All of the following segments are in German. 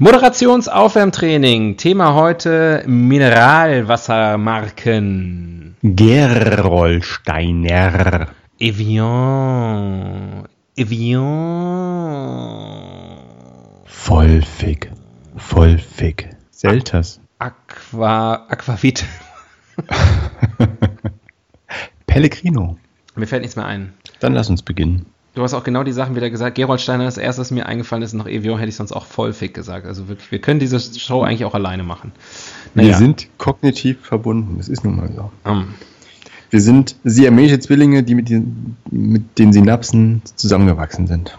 Moderationsaufwärmtraining. Thema heute Mineralwassermarken. Gerolsteiner. Evian. Evian. Vollfick. Vollfick. Selters. Aqua. Aquavit. Pellegrino. Mir fällt nichts mehr ein. Dann lass uns beginnen. Du hast auch genau die Sachen wieder gesagt. Gerold Steiner, das erste, was mir eingefallen ist, noch Evian, hätte ich sonst auch voll fick gesagt. Also wirklich, wir können diese Show eigentlich auch alleine machen. Wir sind kognitiv verbunden. Das ist nun mal so. Ähm, Wir sind siamesische Zwillinge, die mit den, mit den Synapsen zusammengewachsen sind.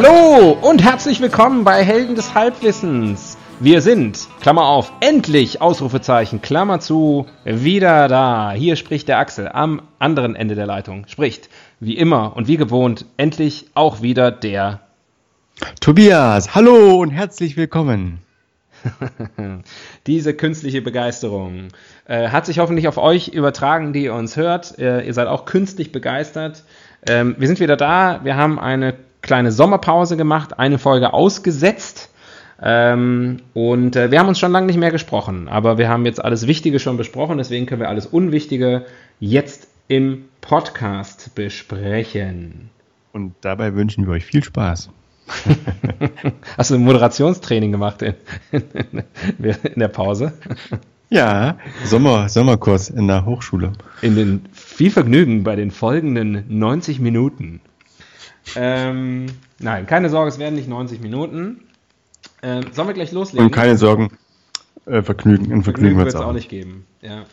Hallo und herzlich willkommen bei Helden des Halbwissens. Wir sind, Klammer auf, endlich, Ausrufezeichen, Klammer zu, wieder da. Hier spricht der Axel am anderen Ende der Leitung. Spricht, wie immer und wie gewohnt, endlich auch wieder der. Tobias, hallo und herzlich willkommen. Diese künstliche Begeisterung äh, hat sich hoffentlich auf euch übertragen, die ihr uns hört. Äh, ihr seid auch künstlich begeistert. Ähm, wir sind wieder da. Wir haben eine kleine Sommerpause gemacht, eine Folge ausgesetzt. Ähm, und äh, wir haben uns schon lange nicht mehr gesprochen, aber wir haben jetzt alles Wichtige schon besprochen, deswegen können wir alles Unwichtige jetzt im Podcast besprechen. Und dabei wünschen wir euch viel Spaß. Hast du ein Moderationstraining gemacht in, in der Pause? Ja, Sommer, Sommerkurs in der Hochschule. In den viel Vergnügen bei den folgenden 90 Minuten. Ähm, nein, keine Sorge, es werden nicht 90 Minuten. Ähm, sollen wir gleich loslegen? Und keine Sorgen, äh, Vergnügen, ein Vergnügen Vergnügen wird es es auch. auch nicht geben. Ja.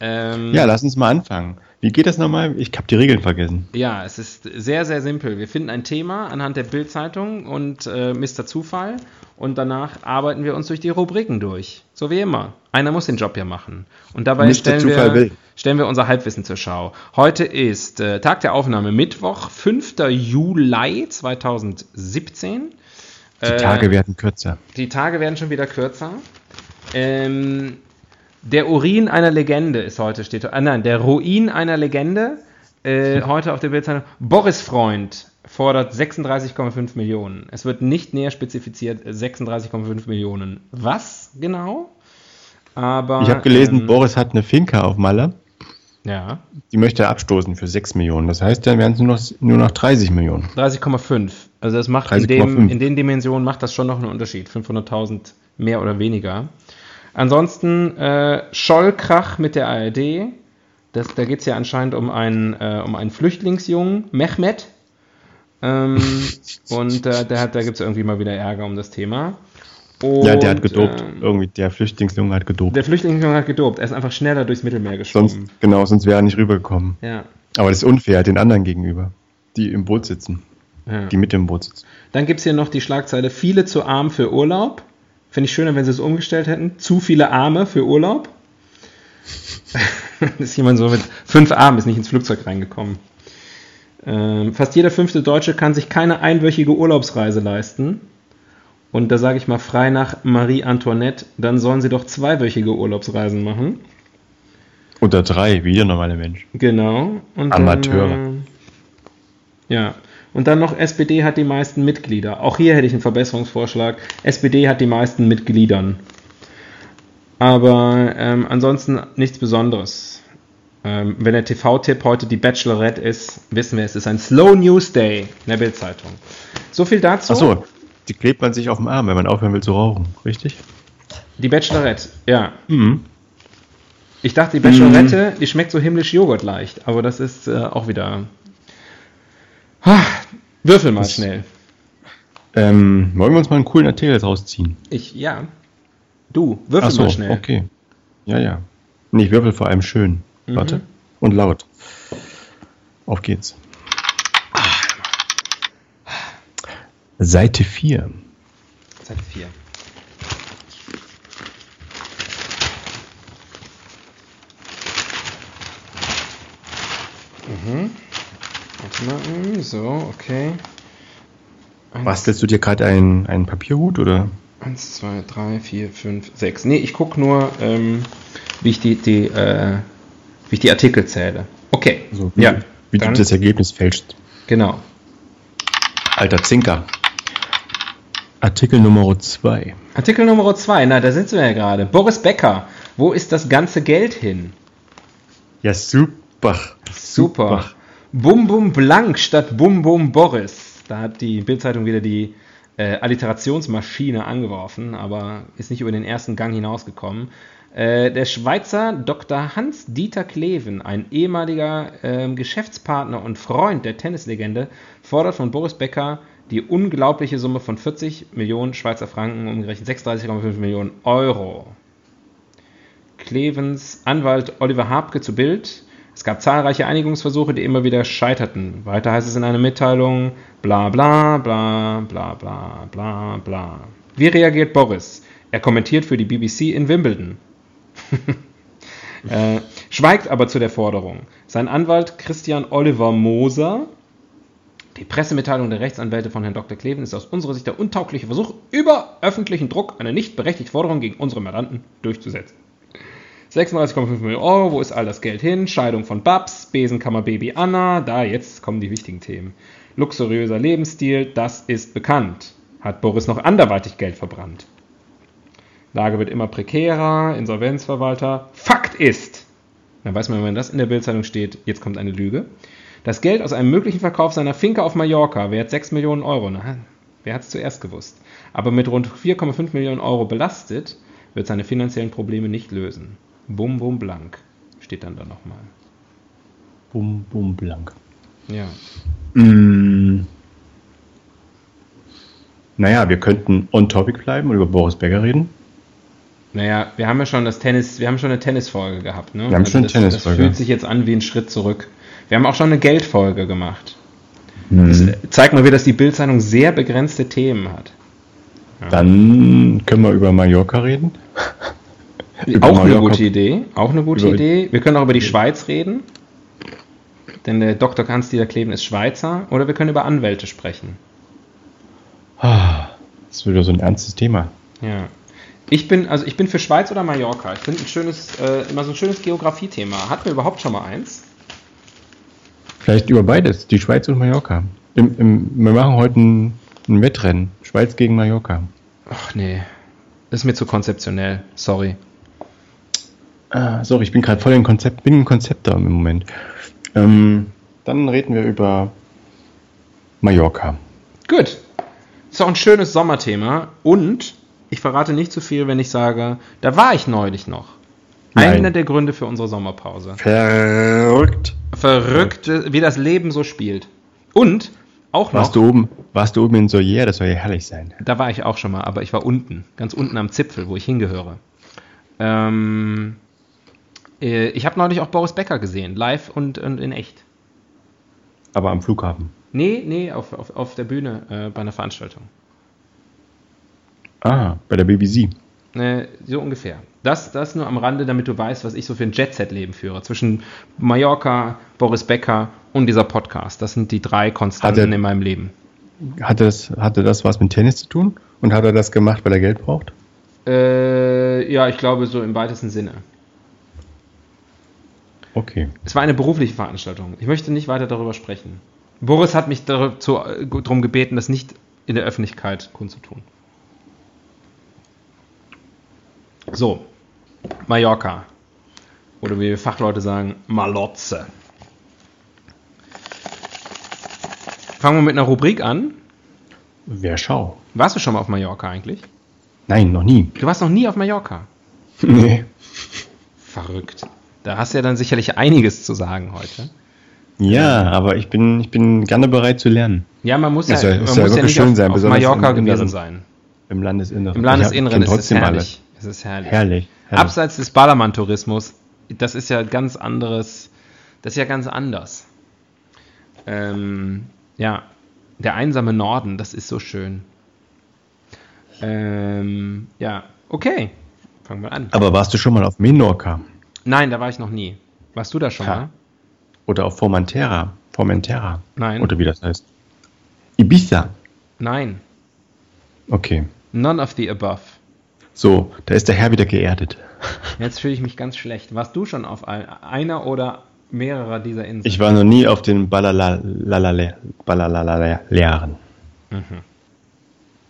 Ähm, Ja, lass uns mal anfangen. Wie geht das nochmal? Ich habe die Regeln vergessen. Ja, es ist sehr, sehr simpel. Wir finden ein Thema anhand der Bildzeitung und äh, Mr. Zufall und danach arbeiten wir uns durch die Rubriken durch. So wie immer. Einer muss den Job ja machen. Und dabei stellen wir, stellen wir unser Halbwissen zur Schau. Heute ist äh, Tag der Aufnahme Mittwoch, 5. Juli 2017. Die Äh, Tage werden kürzer. Die Tage werden schon wieder kürzer. Ähm, der Urin einer Legende ist heute, steht, ah, nein, der Ruin einer Legende, äh, heute auf der Bildzeitung. Boris Freund fordert 36,5 Millionen. Es wird nicht näher spezifiziert, äh, 36,5 Millionen. Was genau? Aber, Ich habe gelesen, ähm, Boris hat eine Finca auf Malle. Ja, Die möchte er abstoßen für 6 Millionen. Das heißt, dann wären es nur noch, nur noch 30 Millionen. 30,5. Also das macht in, 30,5. dem, in den Dimensionen macht das schon noch einen Unterschied. 500.000 mehr oder weniger. Ansonsten äh, Schollkrach mit der ARD. Das, da geht es ja anscheinend um einen, äh, um einen Flüchtlingsjungen, Mehmet. Ähm, und äh, der hat, da gibt es irgendwie mal wieder Ärger um das Thema. Und, ja, der hat gedopt. ähm, Irgendwie, der Flüchtlingsjunge hat gedopt. der Flüchtlingsjunge hat gedopt. Er ist einfach schneller durchs Mittelmeer geschwommen. Sonst, genau, sonst wäre er nicht rübergekommen. Ja. Aber das ist unfair den anderen gegenüber, die im Boot sitzen, ja. die mit im Boot sitzen. Dann gibt es hier noch die Schlagzeile: Viele zu arm für Urlaub. Finde ich schöner, wenn sie es umgestellt hätten. Zu viele Arme für Urlaub. ist jemand so mit fünf Armen, ist nicht ins Flugzeug reingekommen. Ähm, fast jeder fünfte Deutsche kann sich keine einwöchige Urlaubsreise leisten. Und da sage ich mal frei nach Marie Antoinette, dann sollen sie doch zweiwöchige Urlaubsreisen machen. Oder drei, wie der normale Mensch. Genau. Und Amateure. Dann, äh, ja. Und dann noch SPD hat die meisten Mitglieder. Auch hier hätte ich einen Verbesserungsvorschlag. SPD hat die meisten Mitgliedern. Aber ähm, ansonsten nichts Besonderes. Ähm, wenn der TV-Tipp heute die Bachelorette ist, wissen wir, es ist ein Slow News Day in der Bildzeitung. So viel dazu. Achso, die klebt man sich auf dem Arm, wenn man aufhören will zu rauchen, richtig? Die Bachelorette, ja. Mhm. Ich dachte, die Bachelorette, die schmeckt so himmlisch joghurtleicht, aber das ist äh, auch wieder. Ah, würfel mal Das- schnell. Ähm, wollen wir uns mal einen coolen Artikel rausziehen? Ich, ja. Du, würfel so, mal schnell. okay. Ja, ja. Nee, ich würfel vor allem schön. Mhm. Warte. Und laut. Auf geht's. Seite 4. Seite 4. Mhm. Warte mal, so, okay. Eins, Bastelst du dir gerade einen, einen Papierhut oder? Eins, zwei, drei, vier, fünf, sechs. Nee, ich gucke nur, ähm, wie, ich die, die, äh, wie ich die Artikel zähle. Okay. So, wie, ja, wie dann, du das Ergebnis fälschst. Genau. Alter Zinker. Artikel Nummer 2. Artikel Nummer zwei. na, da sind wir ja gerade. Boris Becker, wo ist das ganze Geld hin? Ja, super. Super. Bum Bum Blank statt Bum Bum Boris. Da hat die Bildzeitung wieder die äh, Alliterationsmaschine angeworfen, aber ist nicht über den ersten Gang hinausgekommen. Äh, der Schweizer Dr. Hans-Dieter Kleven, ein ehemaliger ähm, Geschäftspartner und Freund der Tennislegende, fordert von Boris Becker die unglaubliche Summe von 40 Millionen Schweizer Franken, umgerechnet 36,5 Millionen Euro. Klevens Anwalt Oliver Habke zu Bild. Es gab zahlreiche Einigungsversuche, die immer wieder scheiterten. Weiter heißt es in einer Mitteilung, bla bla bla bla bla bla bla. Wie reagiert Boris? Er kommentiert für die BBC in Wimbledon. äh, schweigt aber zu der Forderung. Sein Anwalt Christian Oliver Moser die Pressemitteilung der Rechtsanwälte von Herrn Dr. Kleven ist aus unserer Sicht der untaugliche Versuch, über öffentlichen Druck eine nicht berechtigte Forderung gegen unsere Mandanten durchzusetzen. 36,5 Millionen Euro, wo ist all das Geld hin? Scheidung von Babs, Besenkammer Baby Anna, da jetzt kommen die wichtigen Themen. Luxuriöser Lebensstil, das ist bekannt. Hat Boris noch anderweitig Geld verbrannt? Lage wird immer prekärer, Insolvenzverwalter. Fakt ist, dann weiß man, wenn das in der Bildzeitung steht, jetzt kommt eine Lüge. Das Geld aus einem möglichen Verkauf seiner Finca auf Mallorca, wert 6 Millionen Euro, na, wer hat es zuerst gewusst, aber mit rund 4,5 Millionen Euro belastet, wird seine finanziellen Probleme nicht lösen. Bum, bum, blank, steht dann da nochmal. Bum, bum, blank. Ja. Mm. Naja, wir könnten on topic bleiben und über Boris Becker reden. Naja, wir haben ja schon das Tennis, wir haben schon eine Tennisfolge gehabt, ne? Wir haben schon eine das, Das Tennisfolge. fühlt sich jetzt an wie ein Schritt zurück. Wir haben auch schon eine Geldfolge gemacht. Mhm. Das zeigt mal wieder, dass die Bildzeitung sehr begrenzte Themen hat. Dann können wir über Mallorca reden. Auch eine Mallorca- gute Idee. Auch eine gute Über- Idee. Wir können auch über die Schweiz reden. Denn der Dr. Hans-Dieter Kleven ist Schweizer. Oder wir können über Anwälte sprechen. Ah, Das ist wieder so ein ernstes Thema. Ja. Ich bin, also ich bin für Schweiz oder Mallorca. Ich finde ein schönes, äh, immer so ein schönes Geografiethema. Hatten wir überhaupt schon mal eins? Vielleicht über beides, die Schweiz und Mallorca. Im, im, wir machen heute ein, ein Wettrennen. Schweiz gegen Mallorca. Ach nee. Das ist mir zu konzeptionell. Sorry. Ah, sorry, ich bin gerade voll im Konzept, bin im Konzept da im Moment. Ähm, dann reden wir über Mallorca. Gut. Ist auch ein schönes Sommerthema. Und ich verrate nicht zu viel, wenn ich sage, da war ich neulich noch. Nein. Einer der Gründe für unsere Sommerpause. Verrückt. Verrückt, wie das Leben so spielt. Und auch noch, Warst du oben, warst du oben in Soyer? Das soll ja herrlich sein. da war ich auch schon mal, aber ich war unten, ganz unten am Zipfel, wo ich hingehöre. Ähm, äh, ich habe neulich auch Boris Becker gesehen, live und, und in echt. Aber am Flughafen. Nee, nee, auf, auf, auf der Bühne äh, bei einer Veranstaltung. Ah, bei der BBC. Äh, so ungefähr. Das, das nur am Rande, damit du weißt, was ich so für ein Jet-Set-Leben führe. Zwischen Mallorca, Boris Becker und dieser Podcast. Das sind die drei Konstanten Hat er- in meinem Leben. Hatte das, hatte das was mit Tennis zu tun? Und hat er das gemacht, weil er Geld braucht? Äh, ja, ich glaube so im weitesten Sinne. Okay. Es war eine berufliche Veranstaltung. Ich möchte nicht weiter darüber sprechen. Boris hat mich darum gebeten, das nicht in der Öffentlichkeit kundzutun. So, Mallorca. Oder wie Fachleute sagen, Malotze. Fangen wir mit einer Rubrik an. Wer schau? Warst du schon mal auf Mallorca eigentlich? Nein, noch nie. Du warst noch nie auf Mallorca. Nee. verrückt. Da hast du ja dann sicherlich einiges zu sagen heute. Ja, aber ich bin, ich bin gerne bereit zu lernen. Ja, man muss ja, Es soll- man muss ja nicht schön auf, sein, auf besonders Mallorca gewesen Inneren. sein. Im Landesinneren. Im Landesinneren ist es herrlich. Es ist herrlich. Herrlich. herrlich. Abseits des Ballermann-Tourismus, das ist ja ganz anderes, das ist ja ganz anders. Ähm, ja, der einsame Norden, das ist so schön. Ähm, ja, okay. Fangen wir an. Aber warst du schon mal auf Menorca Nein, da war ich noch nie. Warst du da schon Ja. mal? oder auf Formentera? Formentera. Nein. Oder wie das heißt. Ibiza. Nein. Okay. None of the above. So, da ist der Herr wieder geerdet. Jetzt fühle ich mich ganz schlecht. Warst du schon auf ein, einer oder mehrerer dieser Inseln? Ich war noch nie auf den Balalalale- Balalalalearen.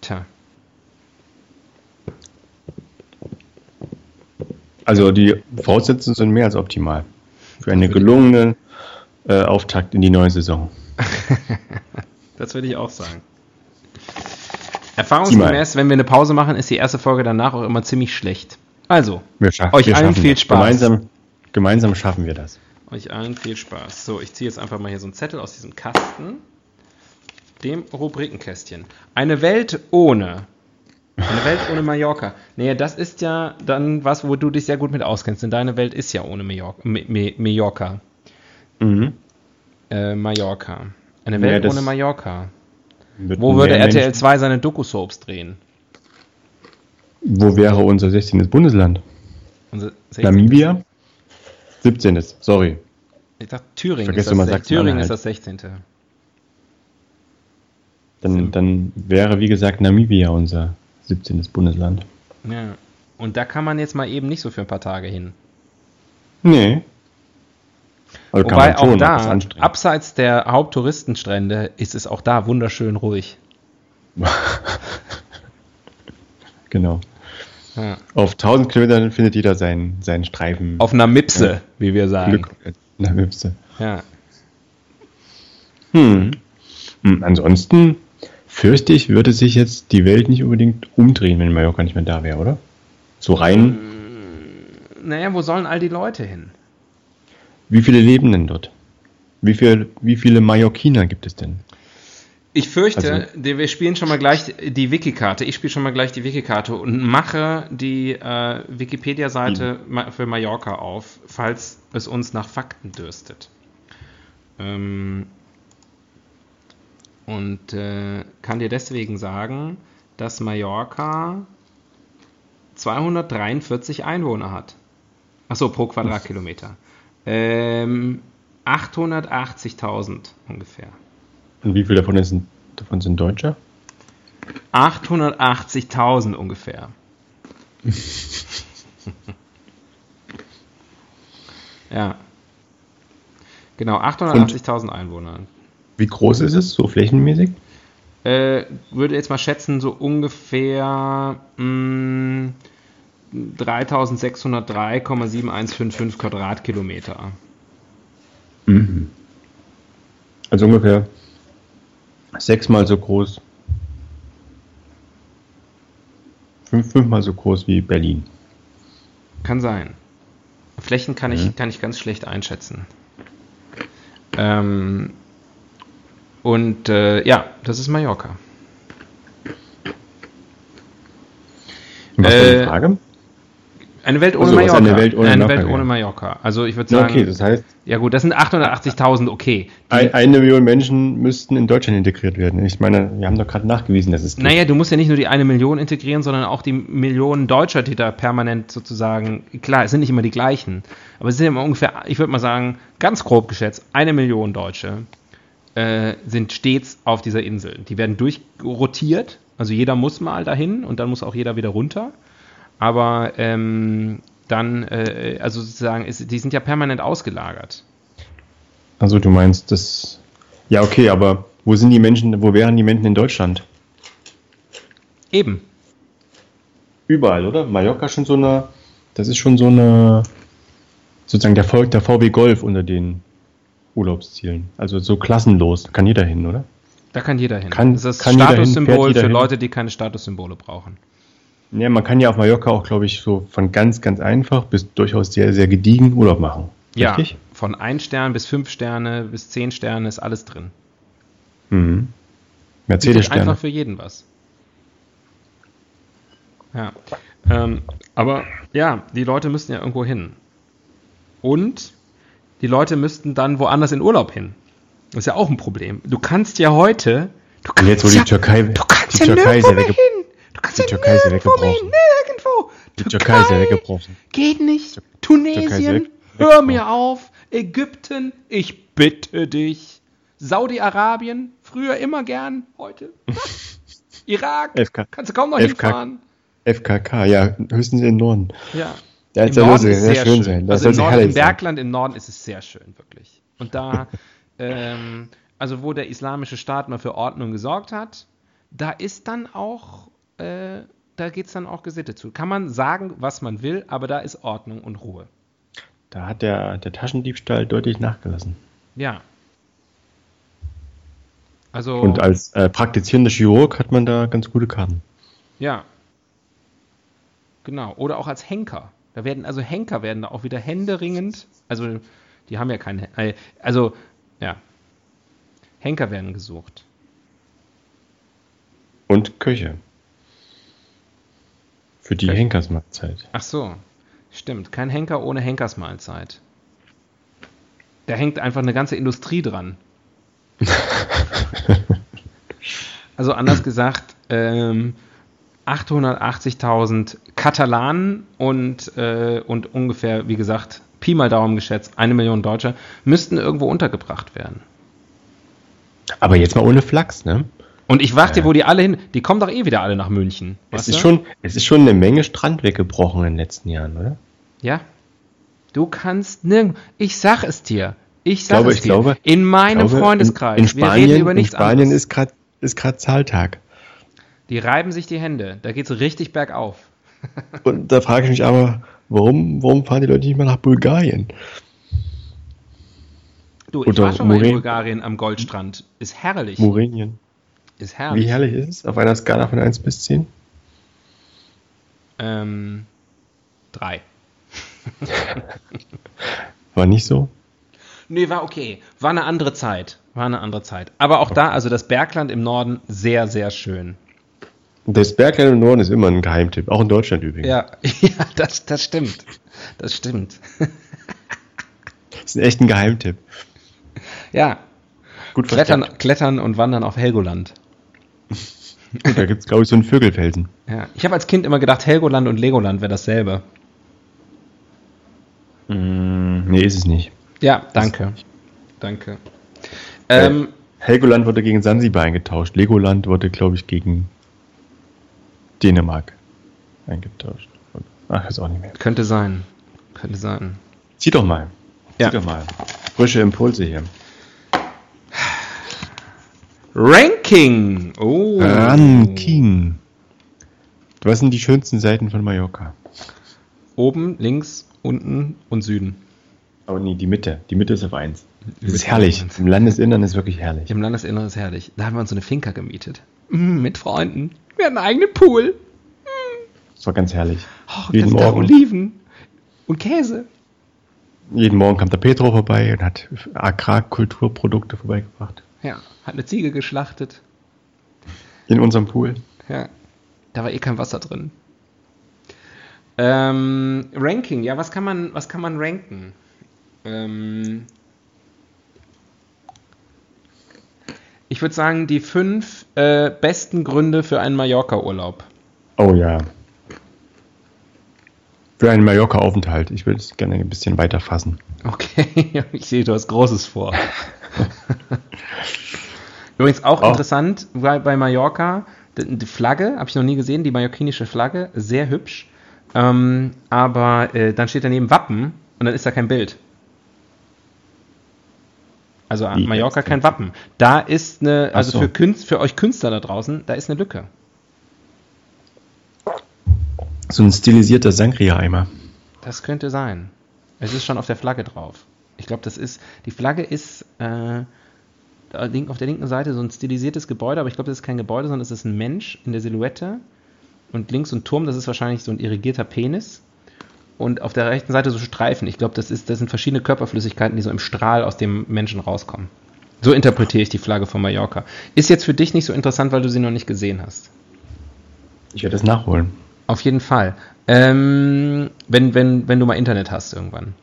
Tja. Also die Voraussetzungen sind mehr als optimal. Für einen gelungenen äh, Auftakt in die neue Saison. Das würde ich auch sagen. Erfahrungsgemäß, wenn wir eine Pause machen, ist die erste Folge danach auch immer ziemlich schlecht. Also, Euch allen viel das. Spaß. Gemeinsam, gemeinsam schaffen wir das. euch allen viel Spaß. So, ich ziehe jetzt einfach mal hier so einen Zettel aus diesem Kasten. Dem Rubrikenkästchen. Eine Welt ohne. Eine Welt ohne Mallorca. Naja, das ist ja dann was, wo du dich sehr gut mit auskennst. Denn deine Welt ist ja ohne Mallorca. Mallorca. Mhm. Äh, Mallorca. Eine Welt das- ohne Mallorca. Wo würde RTL Menschen- 2 seine Doku-Soaps drehen? Wo wäre unser 16. Bundesland? Unser 16. Namibia? 17. Sorry. Ich dachte, Thüringen, Vergesst ist das, Sachsen-Anhalt. Thüringen ist das 16. Dann, dann wäre, wie gesagt, Namibia unser 17. Bundesland. Ja. Und da kann man jetzt mal eben nicht so für ein paar Tage hin. Nee. Also Wobei auch aber da, abseits der Haupttouristenstrände, ist es auch da wunderschön ruhig. Genau. Ja. Auf 1000 Kilometern findet jeder seinen, seinen Streifen. Auf einer Mipse, wie wir sagen. Glück. Na, Wipse. Ja. Hm. Hm, Ansonsten fürchte ich, würde sich jetzt die Welt nicht unbedingt umdrehen, wenn Mallorca nicht mehr da wäre, oder? So rein, Naja, wo sollen all die Leute hin? wie viele leben denn dort? Wie, viel, wie viele Mallorquiner gibt es denn? Ich fürchte, Also- wir spielen schon mal gleich die Wiki-Karte. Ich spiele schon mal gleich die Wiki-Karte und mache die äh, Wikipedia-Seite ma- für Mallorca auf, falls es uns nach Fakten dürstet. Ähm, und äh, kann dir deswegen sagen, dass Mallorca 243 Einwohner hat. Achso, pro Quadratkilometer. Ähm, 880.000 ungefähr. Und wie viele davon sind, davon sind Deutsche? 880.000 ungefähr. ja. Genau, 880.000 Einwohner. Wie groß ist es, so flächenmäßig? Äh, würde jetzt mal schätzen, so ungefähr mh, 3603,7155 Quadratkilometer. Mhm. Also ungefähr sechsmal so groß. Fünf, fünfmal so groß wie Berlin. Kann sein. Flächen kann, ich, Mhm. kann ich ganz schlecht einschätzen. Ähm, und äh, ja, das ist Mallorca. Was war die Äh, Frage? Eine Welt ohne Ach so, was Mallorca. eine Welt ohne eine Mallorca Welt ohne. Mallorca. Also ich würde Ja, sagen, okay, das heißt, ja gut, das sind 880.000, okay. Die, ein, eine Million Menschen müssten in Deutschland integriert werden. Ich meine, wir haben doch gerade nachgewiesen, dass es geht. naja, du musst ja nicht nur die eine Million integrieren, sondern auch die Millionen Deutscher, die da permanent sozusagen, klar, es sind nicht immer die gleichen, aber es sind immer ungefähr, ich würde mal sagen, ganz grob geschätzt, eine Million Deutsche äh, sind stets auf dieser Insel. Die werden durchrotiert, also jeder muss mal dahin und dann muss auch jeder wieder runter. Aber ähm, dann, äh, also sozusagen, ist, die sind ja permanent ausgelagert. Also du meinst, das. Ja, okay, aber wo sind die Menschen, wo wären die Menschen in Deutschland? Eben. Überall, oder? Mallorca schon so eine. Das ist schon so eine. Sozusagen der, Volk, der VW Golf unter den Urlaubszielen. Also so klassenlos. Kann jeder hin, oder? Da kann jeder hin. Kann- das ist das kann Statussymbol für hin. Leute, die keine Statussymbole brauchen. Ja, man kann ja auf Mallorca auch, glaube ich, so von ganz, ganz einfach bis durchaus sehr, sehr gediegen Urlaub machen. Ja, von 1 Stern bis 5 Sterne bis 10 Sterne ist alles drin. Mhm. Bietet Mercedes-Sterne. einfach für jeden was. Ja. Ähm, aber ja, die Leute müssten ja irgendwo hin. Und die Leute müssten dann woanders in Urlaub hin. Das ist ja auch ein Problem. Du kannst ja heute. Du Und kannst jetzt, wo ja, die Türkei, du kannst die ja Türkei nirgendwo mehr hin. Du kannst die ja Türkei nirgendwo mehr hin. Nirgendwo. die Türkei ist ja weggebrochen. Geht nicht. Tunesien, hör mir auf. Ägypten, ich bitte dich. Saudi-Arabien, früher immer gern, heute. Irak, FK. kannst du kaum noch FK. hinfahren. FKK, ja, höchstens in den Norden. Ja. Da Im ja Norden sehr, ist sehr, sehr schön schön. sein. Das Also soll im, Norden, im. Bergland im Norden ist es sehr schön, wirklich. Und da, ähm, also wo der islamische Staat mal für Ordnung gesorgt hat, da ist dann auch, äh, da geht es dann auch gesittet zu. Kann man sagen, was man will, aber da ist Ordnung und Ruhe. Da hat der, der Taschendiebstahl deutlich nachgelassen. Ja. Also, Und als äh, praktizierender Chirurg hat man da ganz gute Karten. ja. Genau. Oder auch als Henker. Da werden, also Henker werden da auch wieder händeringend, also die haben ja keine, äh, also, ja. Henker werden gesucht. Und Köche. Für die Köche. Henkersmahlzeit. Ach so, stimmt. Kein Henker ohne Henkersmahlzeit. Da hängt einfach eine ganze Industrie dran. also anders gesagt, ähm, 880.000 Katalanen und, äh, und ungefähr, wie gesagt, Pi mal Daumen geschätzt, eine Million Deutsche müssten irgendwo untergebracht werden. Aber jetzt mal ohne Flachs, ne? Und ich warte, wo die alle hin, die kommen doch eh wieder alle nach München. Es ist, du? schon, es ist schon eine Menge Strand weggebrochen in den letzten Jahren, oder? Ja. Du kannst nirgendwo. Ich sag es dir. Ich Ich sag glaube, es ich dir. glaube, in meinem ich glaube, Freundeskreis. In, in Spanien, Wir reden über nichts in Spanien anderes. ist gerade Zahltag. Die reiben sich die Hände. Da geht's richtig bergauf. Und da frage ich mich aber, warum, warum fahren die Leute nicht mal nach Bulgarien? Du, ich Oder war schon mal in Muren- Bulgarien am Goldstrand. Ist herrlich. Murenien. Ist herrlich. Wie herrlich ist es? Auf einer Skala von 1 bis 10? Ähm, drei. War nicht so? Nee, war okay. War eine andere Zeit. War eine andere Zeit. Aber auch da, also das Bergland im Norden, sehr, sehr schön. Das Bergland im Norden ist immer ein Geheimtipp, auch in Deutschland übrigens. Ja, ja das, das stimmt. Das stimmt. Das ist ein echt ein Geheimtipp. Ja, Gut klettern, versteckt. klettern und wandern auf Helgoland. Da gibt es, glaube ich, so einen Vögelfelsen. Ja, ich habe als Kind immer gedacht, Helgoland und Legoland wäre dasselbe. Mm, nee, ist es nicht. Ja, danke. Danke. Ähm, Helgoland wurde gegen Sansibar eingetauscht. Legoland wurde, glaube ich, gegen Dänemark eingetauscht. Ach, ist auch nicht mehr. könnte sein. Könnte sein. Zieh doch mal. Zieh Ja. doch mal. Frische Impulse hier. Ranking. Oh. Ranking. Was sind die schönsten Seiten von Mallorca? Oben, links, unten und Süden. Aber nee, die Mitte. Die Mitte ist auf 1. Das ist herrlich. Im Landesinnern ist wirklich herrlich. Im Landesinneren ist herrlich. Da haben wir uns so eine Finca gemietet. Mm, mit Freunden. Wir hatten einen eigenen Pool. Das war ganz herrlich. Oh, Jeden Morgen. Oliven. Und Käse. Jeden Morgen kam der Petro vorbei und hat Agrarkulturprodukte vorbeigebracht. Ja, hat eine Ziege geschlachtet. In unserem Pool. Ja, da war eh kein Wasser drin. Ähm, Ranking, ja, was kann man, was kann man ranken? Ähm, ich würde sagen, die fünf äh, besten Gründe für einen Mallorca-Urlaub. Oh ja. Für einen Mallorca-Aufenthalt. Ich will es gerne ein bisschen weiter fassen. Okay, ich sehe, du hast Großes vor. Übrigens auch Oh. interessant bei, bei Mallorca, die, die Flagge, habe ich noch nie gesehen, die mallorquinische Flagge, sehr hübsch. Ähm, aber äh, dann steht daneben Wappen und dann ist da kein Bild. Also an Wie Mallorca kein Wappen. Da ist eine, also so. für, Künst, für euch Künstler da draußen, da ist eine Lücke. So ein stilisierter Sangria-Eimer. Das könnte sein. Es ist schon auf der Flagge drauf. Ich glaube, das ist, die Flagge ist äh, auf der linken Seite so ein stilisiertes Gebäude, aber ich glaube, das ist kein Gebäude, sondern es ist ein Mensch in der Silhouette. und links ein Turm, das ist wahrscheinlich so ein irrigierter Penis. Und auf der rechten Seite so Streifen. Ich glaube, das, das sind verschiedene Körperflüssigkeiten, die so im Strahl aus dem Menschen rauskommen. So interpretiere ich die Flagge von Mallorca. Ist jetzt für dich nicht so interessant, weil du sie noch nicht gesehen hast. Ich werde es nachholen. Auf jeden Fall. Ähm, wenn, wenn, wenn du mal Internet hast irgendwann.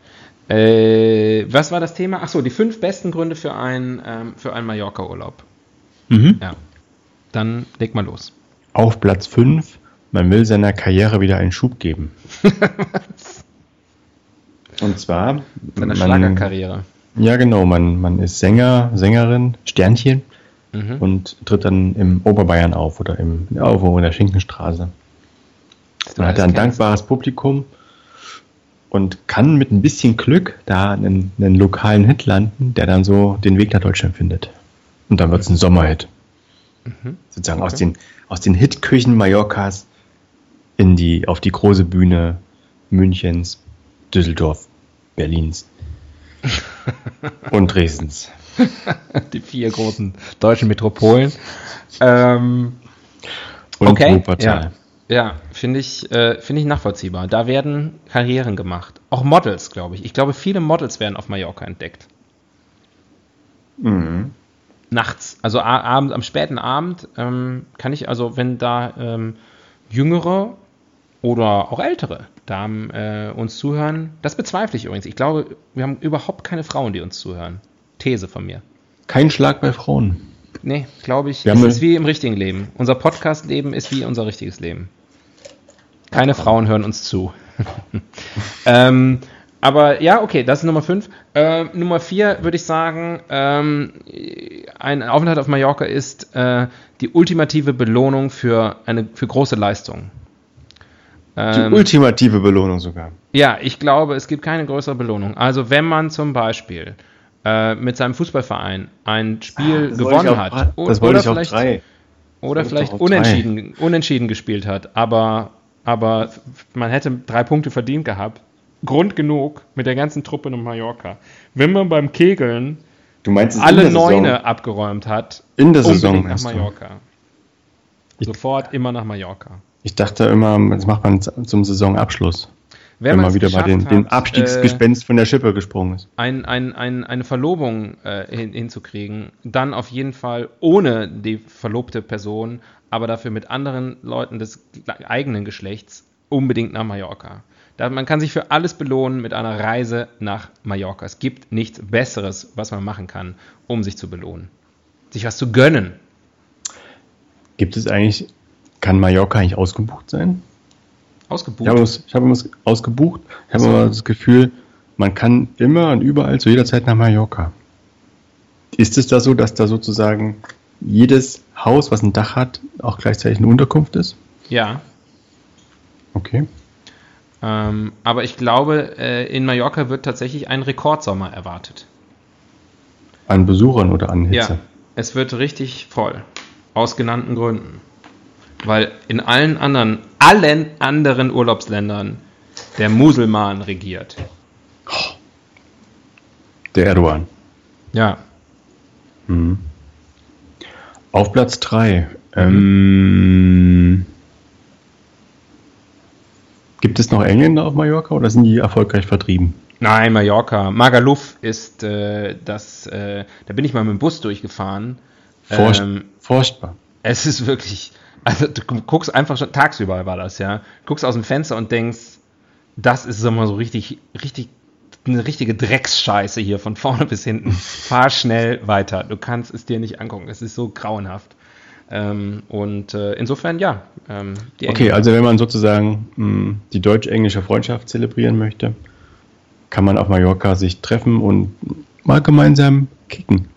Äh, was war das Thema? Achso, die fünf besten Gründe für, ein, ähm, für einen Mallorca-Urlaub. Mhm. Ja. Dann leg mal los. Auf Platz 5, man will seiner Karriere wieder einen Schub geben. Und zwar. Seine man- Schlagerkarriere. Ja, genau. Man, man ist Sänger, Sängerin, Sternchen Mhm. und tritt dann im Oberbayern auf oder im, irgendwo in der Schinkenstraße. Man hat da ein dankbares Publikum und kann mit ein bisschen Glück da einen, einen lokalen Hit landen, der dann so den Weg nach Deutschland findet. Und dann wird es ein Sommerhit. Sozusagen aus Okay. den, aus den Hitküchen Mallorcas in die, auf die große Bühne Münchens, Düsseldorf, Berlins und Dresdens. Die vier großen deutschen Metropolen. Ähm, Und okay. Wuppertal. Ja, ja finde ich, äh, finde ich nachvollziehbar. Da werden Karrieren gemacht. Auch Models, glaube ich. Ich glaube, viele Models werden auf Mallorca entdeckt. Mhm. nachts, also a- abend, am späten Abend, ähm, kann ich also, wenn da ähm, jüngere oder auch ältere Damen äh, uns zuhören, das bezweifle ich übrigens. Ich glaube, wir haben überhaupt keine Frauen, die uns zuhören. These von mir. Kein Schlag bei Frauen. Nee, glaube ich, Wir es ist wie im richtigen Leben. Unser Podcast-Leben ist wie unser richtiges Leben. Keine Frauen hören uns zu. ähm, aber ja, okay, das ist Nummer 5. Ähm, Nummer 4 würde ich sagen, ähm, ein Aufenthalt auf Mallorca ist äh, die ultimative Belohnung für, eine, für große Leistungen. Die Ähm, ultimative Belohnung sogar. ja, ich glaube, es gibt keine größere Belohnung. Also wenn man zum Beispiel äh, mit seinem Fußballverein ein Spiel Das wollte ich gewonnen auf- hat Das wollte ich vielleicht, drei. oder Das vielleicht doch auf unentschieden, unentschieden gespielt hat, aber, aber man hätte drei Punkte verdient gehabt. Grund genug mit der ganzen Truppe in Mallorca. Wenn man beim Kegeln Du meinst alle? Neune abgeräumt hat, In der Saison nach du? Mallorca. Ich- Sofort immer nach Mallorca. Ich dachte immer, das macht man zum Saisonabschluss. Wenn, man wieder mal den, den Abstiegsgespenst von der Schippe gesprungen ist. ein, ein, ein, eine Verlobung äh, hin, hinzukriegen, dann auf jeden Fall ohne die verlobte Person, aber dafür mit anderen Leuten des eigenen Geschlechts unbedingt nach Mallorca. Da, man kann sich für alles belohnen mit einer Reise nach Mallorca. Es gibt nichts Besseres, was man machen kann, um sich zu belohnen. Sich was zu gönnen. Gibt es eigentlich, kann Mallorca eigentlich ausgebucht sein? Ausgebucht. Ich habe ich habe es ausgebucht. Ich habe So. aber das Gefühl, man kann immer und überall zu jeder Zeit nach Mallorca. Ist es da so, dass da sozusagen jedes Haus, was ein Dach hat, auch gleichzeitig eine Unterkunft ist? ja. Okay. Ähm, aber ich glaube, äh, in Mallorca wird tatsächlich ein Rekordsommer erwartet. An Besuchern oder an Hitze? Ja, es wird richtig voll. Aus genannten Gründen. Weil in allen anderen, allen anderen Urlaubsländern der Muselmann regiert. Der Erdogan. Ja. Mhm. Auf Platz 3. Ähm, gibt es noch Engländer auf Mallorca oder sind die erfolgreich vertrieben? Nein, Mallorca. Magaluf ist äh, das, äh, da bin ich mal mit dem Bus durchgefahren. Furcht, Ähm, furchtbar. Es ist wirklich, also du guckst einfach schon, tagsüber war das, ja. Guckst aus dem Fenster und denkst, das ist immer so richtig, richtig, eine richtige Drecksscheiße hier von vorne bis hinten. Fahr schnell weiter. Du kannst es dir nicht angucken. Es ist so grauenhaft. Ähm, und äh, insofern, ja. Ähm, Okay, also wenn man sozusagen mh, die deutsch-englische Freundschaft zelebrieren möchte, kann man auf Mallorca sich treffen und mal gemeinsam kicken.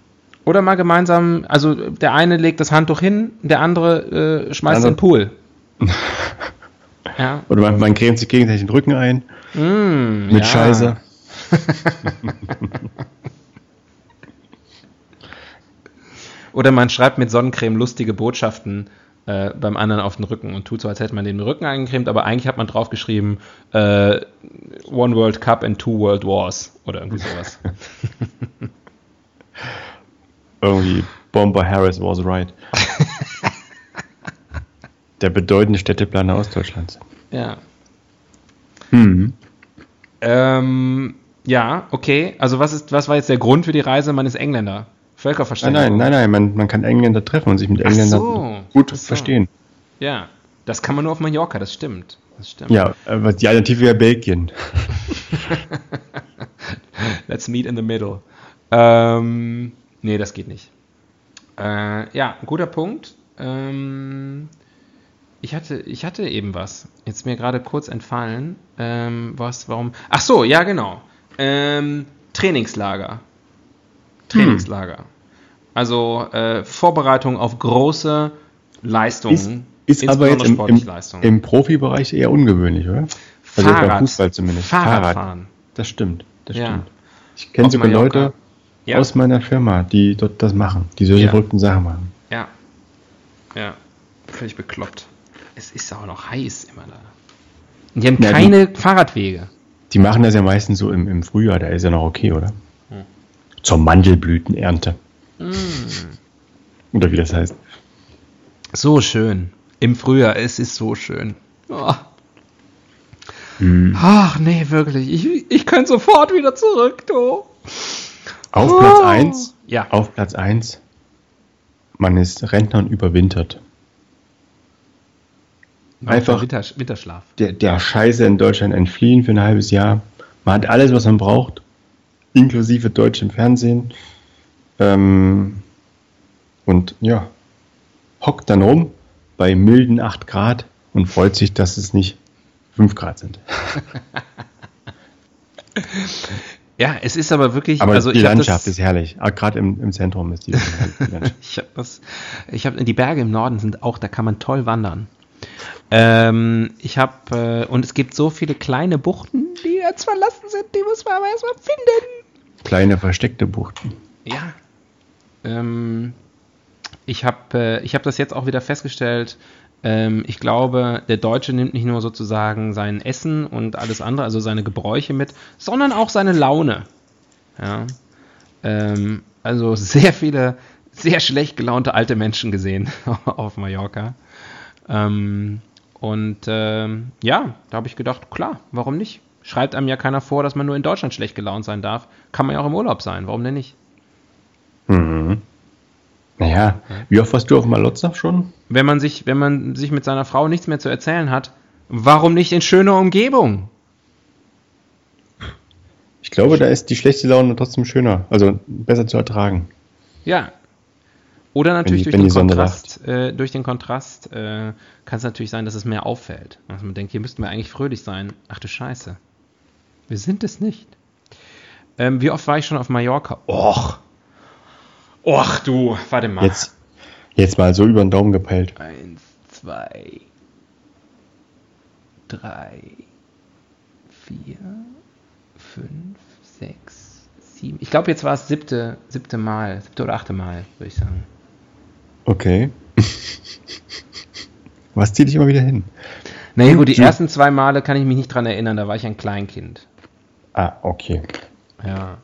Oder mal gemeinsam, also der eine legt das Handtuch hin, der andere äh, schmeißt Der den Pool. ja. Oder man, man cremt sich gegenseitig den Rücken ein Mm, mit ja. Scheiße. Oder man schreibt mit Sonnencreme lustige Botschaften äh, beim anderen auf den Rücken und tut so, als hätte man den Rücken eingecremt, aber eigentlich hat man draufgeschrieben äh, One World Cup and Two World Wars oder irgendwie sowas. Irgendwie Bomber Harris was right. Der bedeutende Städteplaner Ostdeutschlands. Ja. Hm. Ähm, ja, okay. Also was ist, was war jetzt der Grund für die Reise? Man ist Engländer. Völkerverständigung. Nein, nein, nein, nein. Man, man kann Engländer treffen und sich mit Engländern so, gut so. verstehen. Ja, das kann man nur auf Mallorca, das stimmt. Das stimmt. Ja, aber die Alternative wäre Belgien. Let's meet in the middle. Ähm, nee, das geht nicht. Äh, ja, guter Punkt. Ähm, ich hatte, ich hatte eben was. Jetzt mir gerade kurz entfallen. Ähm, was, warum? Ach so, ja, genau. Ähm, Trainingslager. Trainingslager. Hm. Also äh, Vorbereitung auf große Leistungen. Ist, ist aber jetzt im, im, im, Profibereich eher ungewöhnlich, oder? Also Fahrrad, beim Fußball zumindest. Fahrradfahren. Das stimmt, das ja. stimmt. Ich kenne sogar Leute ja. aus meiner Firma, die dort das machen, die solche ja. verrückten Sachen machen. Ja. Ja. Völlig bekloppt. Es ist auch noch heiß immer da. Und die haben ja, keine die, Fahrradwege. Die machen das ja meistens so im, im Frühjahr, da ist ja noch okay, oder? Hm. Zur Mandelblütenernte. Hm. Oder wie das heißt. So schön. Im Frühjahr, es ist so schön. Oh. Hm. Ach nee, wirklich. Ich, ich könnte sofort wieder zurück, du. Auf oh. Platz 1. Ja. Auf Platz 1. Man ist Rentner und überwintert. Einfach Winter, Winterschlaf. Der, der Scheiße in Deutschland entfliehen für ein halbes Jahr. Man hat alles, was man braucht, inklusive deutschem Fernsehen. Ähm, und ja, hockt dann rum bei milden 8 Grad und freut sich, dass es nicht 5 Grad sind. ja, es ist aber wirklich. Aber also die Landschaft das, ist herrlich. Ah, Gerade im, im Zentrum ist die. ich habe das. Ich habe die Berge im Norden sind auch. Da kann man toll wandern. Ähm, ich habe äh, und es gibt so viele kleine Buchten, die jetzt verlassen sind. Die muss man aber erstmal finden. Kleine versteckte Buchten. Ja. Ähm, ich habe äh, ich hab das jetzt auch wieder festgestellt. Ähm, ich glaube, der Deutsche nimmt nicht nur sozusagen sein Essen und alles andere, also seine Gebräuche mit, sondern auch seine Laune. Ja. Ähm, also sehr viele sehr schlecht gelaunte alte Menschen gesehen auf Mallorca. Ähm, und ähm, ja, da habe ich gedacht, klar, warum nicht? Schreibt einem ja keiner vor, dass man nur in Deutschland schlecht gelaunt sein darf. Kann man ja auch im Urlaub sein, warum denn nicht? Mhm. Naja, wie oft warst du auf Malotza schon? Wenn man sich, wenn man sich mit seiner Frau nichts mehr zu erzählen hat, warum nicht in schöner Umgebung? Ich glaube, da ist die schlechte Laune trotzdem schöner, also besser zu ertragen. Ja. Oder natürlich die, durch, den Kontrast, äh, durch, den Kontrast, äh, kann es natürlich sein, dass es mehr auffällt. Also man denkt, hier müssten wir eigentlich fröhlich sein. Ach du Scheiße. Wir sind es nicht. Ähm, wie oft war ich schon auf Mallorca? Och, Och du, warte mal. Jetzt, jetzt mal so über den Daumen gepeilt. Eins, zwei, drei, vier, fünf, sechs, sieben. Ich glaube, jetzt war es siebte, siebte Mal, siebte oder achte Mal, würde ich sagen. Okay. Was zieht dich immer wieder hin? Naja, gut, die ersten zwei Male kann ich mich nicht dran erinnern, da war ich ein Kleinkind. Ah, okay. Ja.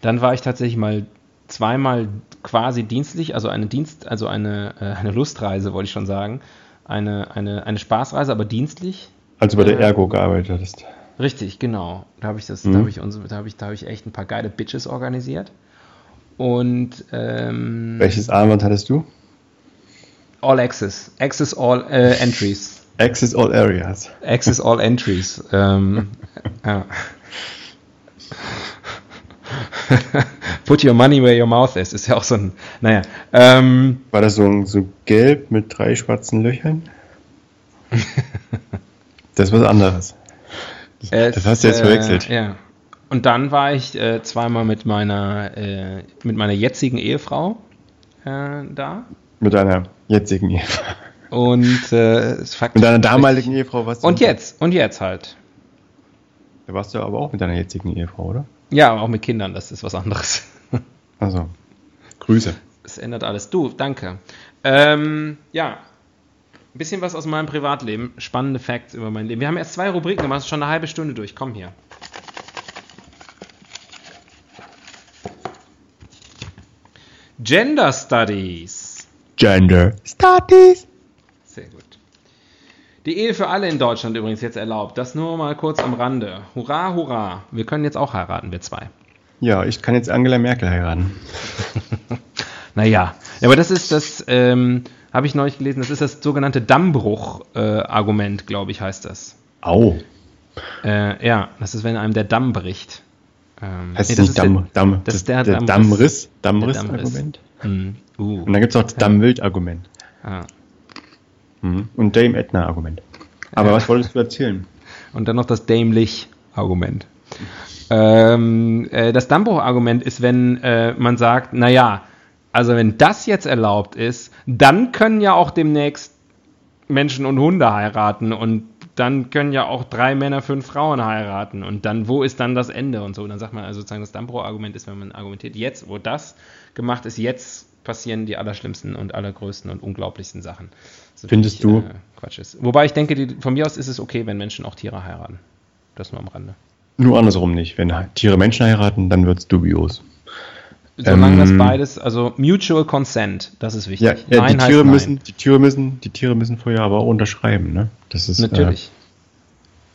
Dann war ich tatsächlich mal zweimal quasi dienstlich, also eine Dienst, also eine, äh, eine Lustreise, wollte ich schon sagen. Eine, eine, eine Spaßreise, aber dienstlich. Also bei der äh, Ergo gearbeitet hast. Richtig, genau. Da habe ich das, mhm. da habe ich uns, da habe ich, da habe ich echt ein paar geile Bitches organisiert. Und ähm, welches Armband hattest du? All Access, Access All äh, Entries. Access All Areas. Access All Entries. ähm, ja. Put your money where your mouth is, ist ja auch so ein, naja. Ähm, War das so, so gelb mit drei schwarzen Löchern? das ist was anderes. Das, das hast du jetzt äh, verwechselt. Ja. Und dann war ich äh, zweimal mit meiner, äh, mit meiner jetzigen Ehefrau äh, da. Mit deiner jetzigen Ehefrau. Und äh, mit deiner damaligen Ehefrau warst du. Und jetzt, und jetzt halt. Da warst du aber auch mit deiner jetzigen Ehefrau, oder? Ja, aber auch mit Kindern, das ist was anderes. Also, Grüße. Es ändert alles. Du, danke. Ähm, ja, ein bisschen was aus meinem Privatleben. Spannende Facts über mein Leben. Wir haben erst zwei Rubriken gemacht, schon eine halbe Stunde durch. Komm hier. Gender Studies. Gender Studies. Die Ehe für alle in Deutschland übrigens jetzt erlaubt. Das nur mal kurz am Rande. Hurra, hurra. Wir können jetzt auch heiraten, wir zwei. Ja, ich kann jetzt Angela Merkel heiraten. naja, aber das ist das, ähm, habe ich neulich gelesen, das ist das sogenannte Dammbruch-Argument, äh, glaube ich, heißt das. Au. Äh, ja, das ist, wenn einem der Damm bricht. Ähm, heißt nee, das nicht Damm, der, Damm, das, ist der, der Dammriss, Dammriss-Argument? Hm. Uh. Und dann gibt es auch das Dammwild-Argument. Ah. Hm. Und Dame Edna-Argument. Aber ja. was wolltest du erzählen? Und dann noch das Dämlich-Argument. Ähm, äh, das Dammbruch-Argument ist, wenn äh, man sagt, naja, also wenn das jetzt erlaubt ist, dann können ja auch demnächst Menschen und Hunde heiraten und dann können ja auch drei Männer fünf Frauen heiraten und dann, wo ist dann das Ende und so. Und dann sagt man also sozusagen, das Dammbruch-Argument ist, wenn man argumentiert, jetzt, wo das gemacht ist, jetzt passieren die allerschlimmsten und allergrößten und unglaublichsten Sachen. Findest du? Äh, Quatsch ist. Wobei ich denke, die, von mir aus ist es okay, wenn Menschen auch Tiere heiraten. Das nur am Rande. Nur andersrum nicht. Wenn Tiere Menschen heiraten, dann wird es dubios. Solange ähm, das beides, also Mutual Consent, das ist wichtig. Ja, ja die, Tiere müssen, die, Tiere müssen, die Tiere müssen vorher aber auch unterschreiben, ne? Das ist natürlich. Äh,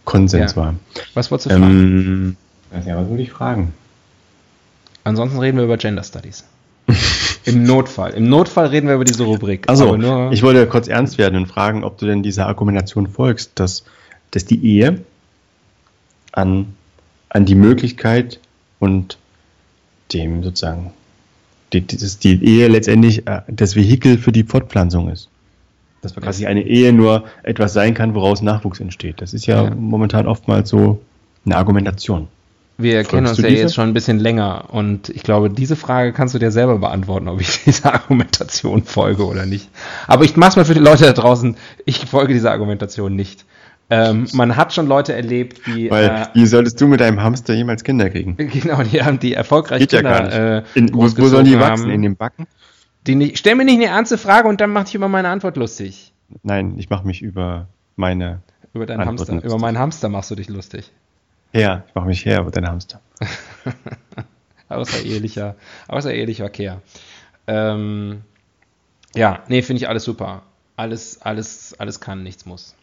Konsens ja. war. Was wolltest du fragen? Ähm, ja, was würde ich fragen? Ansonsten reden wir über Gender Studies. Im Notfall. Im Notfall reden wir über diese Rubrik. Also, ich wollte kurz ernst werden und fragen, ob du denn dieser Argumentation folgst, dass, dass die Ehe an, an die Möglichkeit und dem sozusagen, die, dass die Ehe letztendlich äh, das Vehikel für die Fortpflanzung ist. Dass quasi eine Ehe nur etwas sein kann, woraus Nachwuchs entsteht. Das ist ja, ja. momentan oftmals so eine Argumentation. Wir Folgst kennen uns ja diese? jetzt schon ein bisschen länger und ich glaube, diese Frage kannst du dir selber beantworten, ob ich dieser Argumentation folge oder nicht. Aber ich mach's mal für die Leute da draußen, ich folge dieser Argumentation nicht. Ähm, man hat schon Leute erlebt, die. Weil, äh, wie solltest du mit deinem Hamster jemals Kinder kriegen? Genau, die haben die erfolgreich Geht Kinder. Ja gar nicht. Äh, In, wo, wo sollen die wachsen? Haben, In den Backen? Die nicht, stell mir nicht eine ernste Frage und dann mach dich über meine Antwort lustig. Nein, ich mache mich über meine. Über deinen Hamster. Lustig. Über meinen Hamster machst du dich lustig. Ja, ich mache mich her über deinen Hamster. außerehelicher, außerehelicher Kehr. Ähm, ja, nee, finde ich alles super. Alles, alles, alles kann, nichts muss.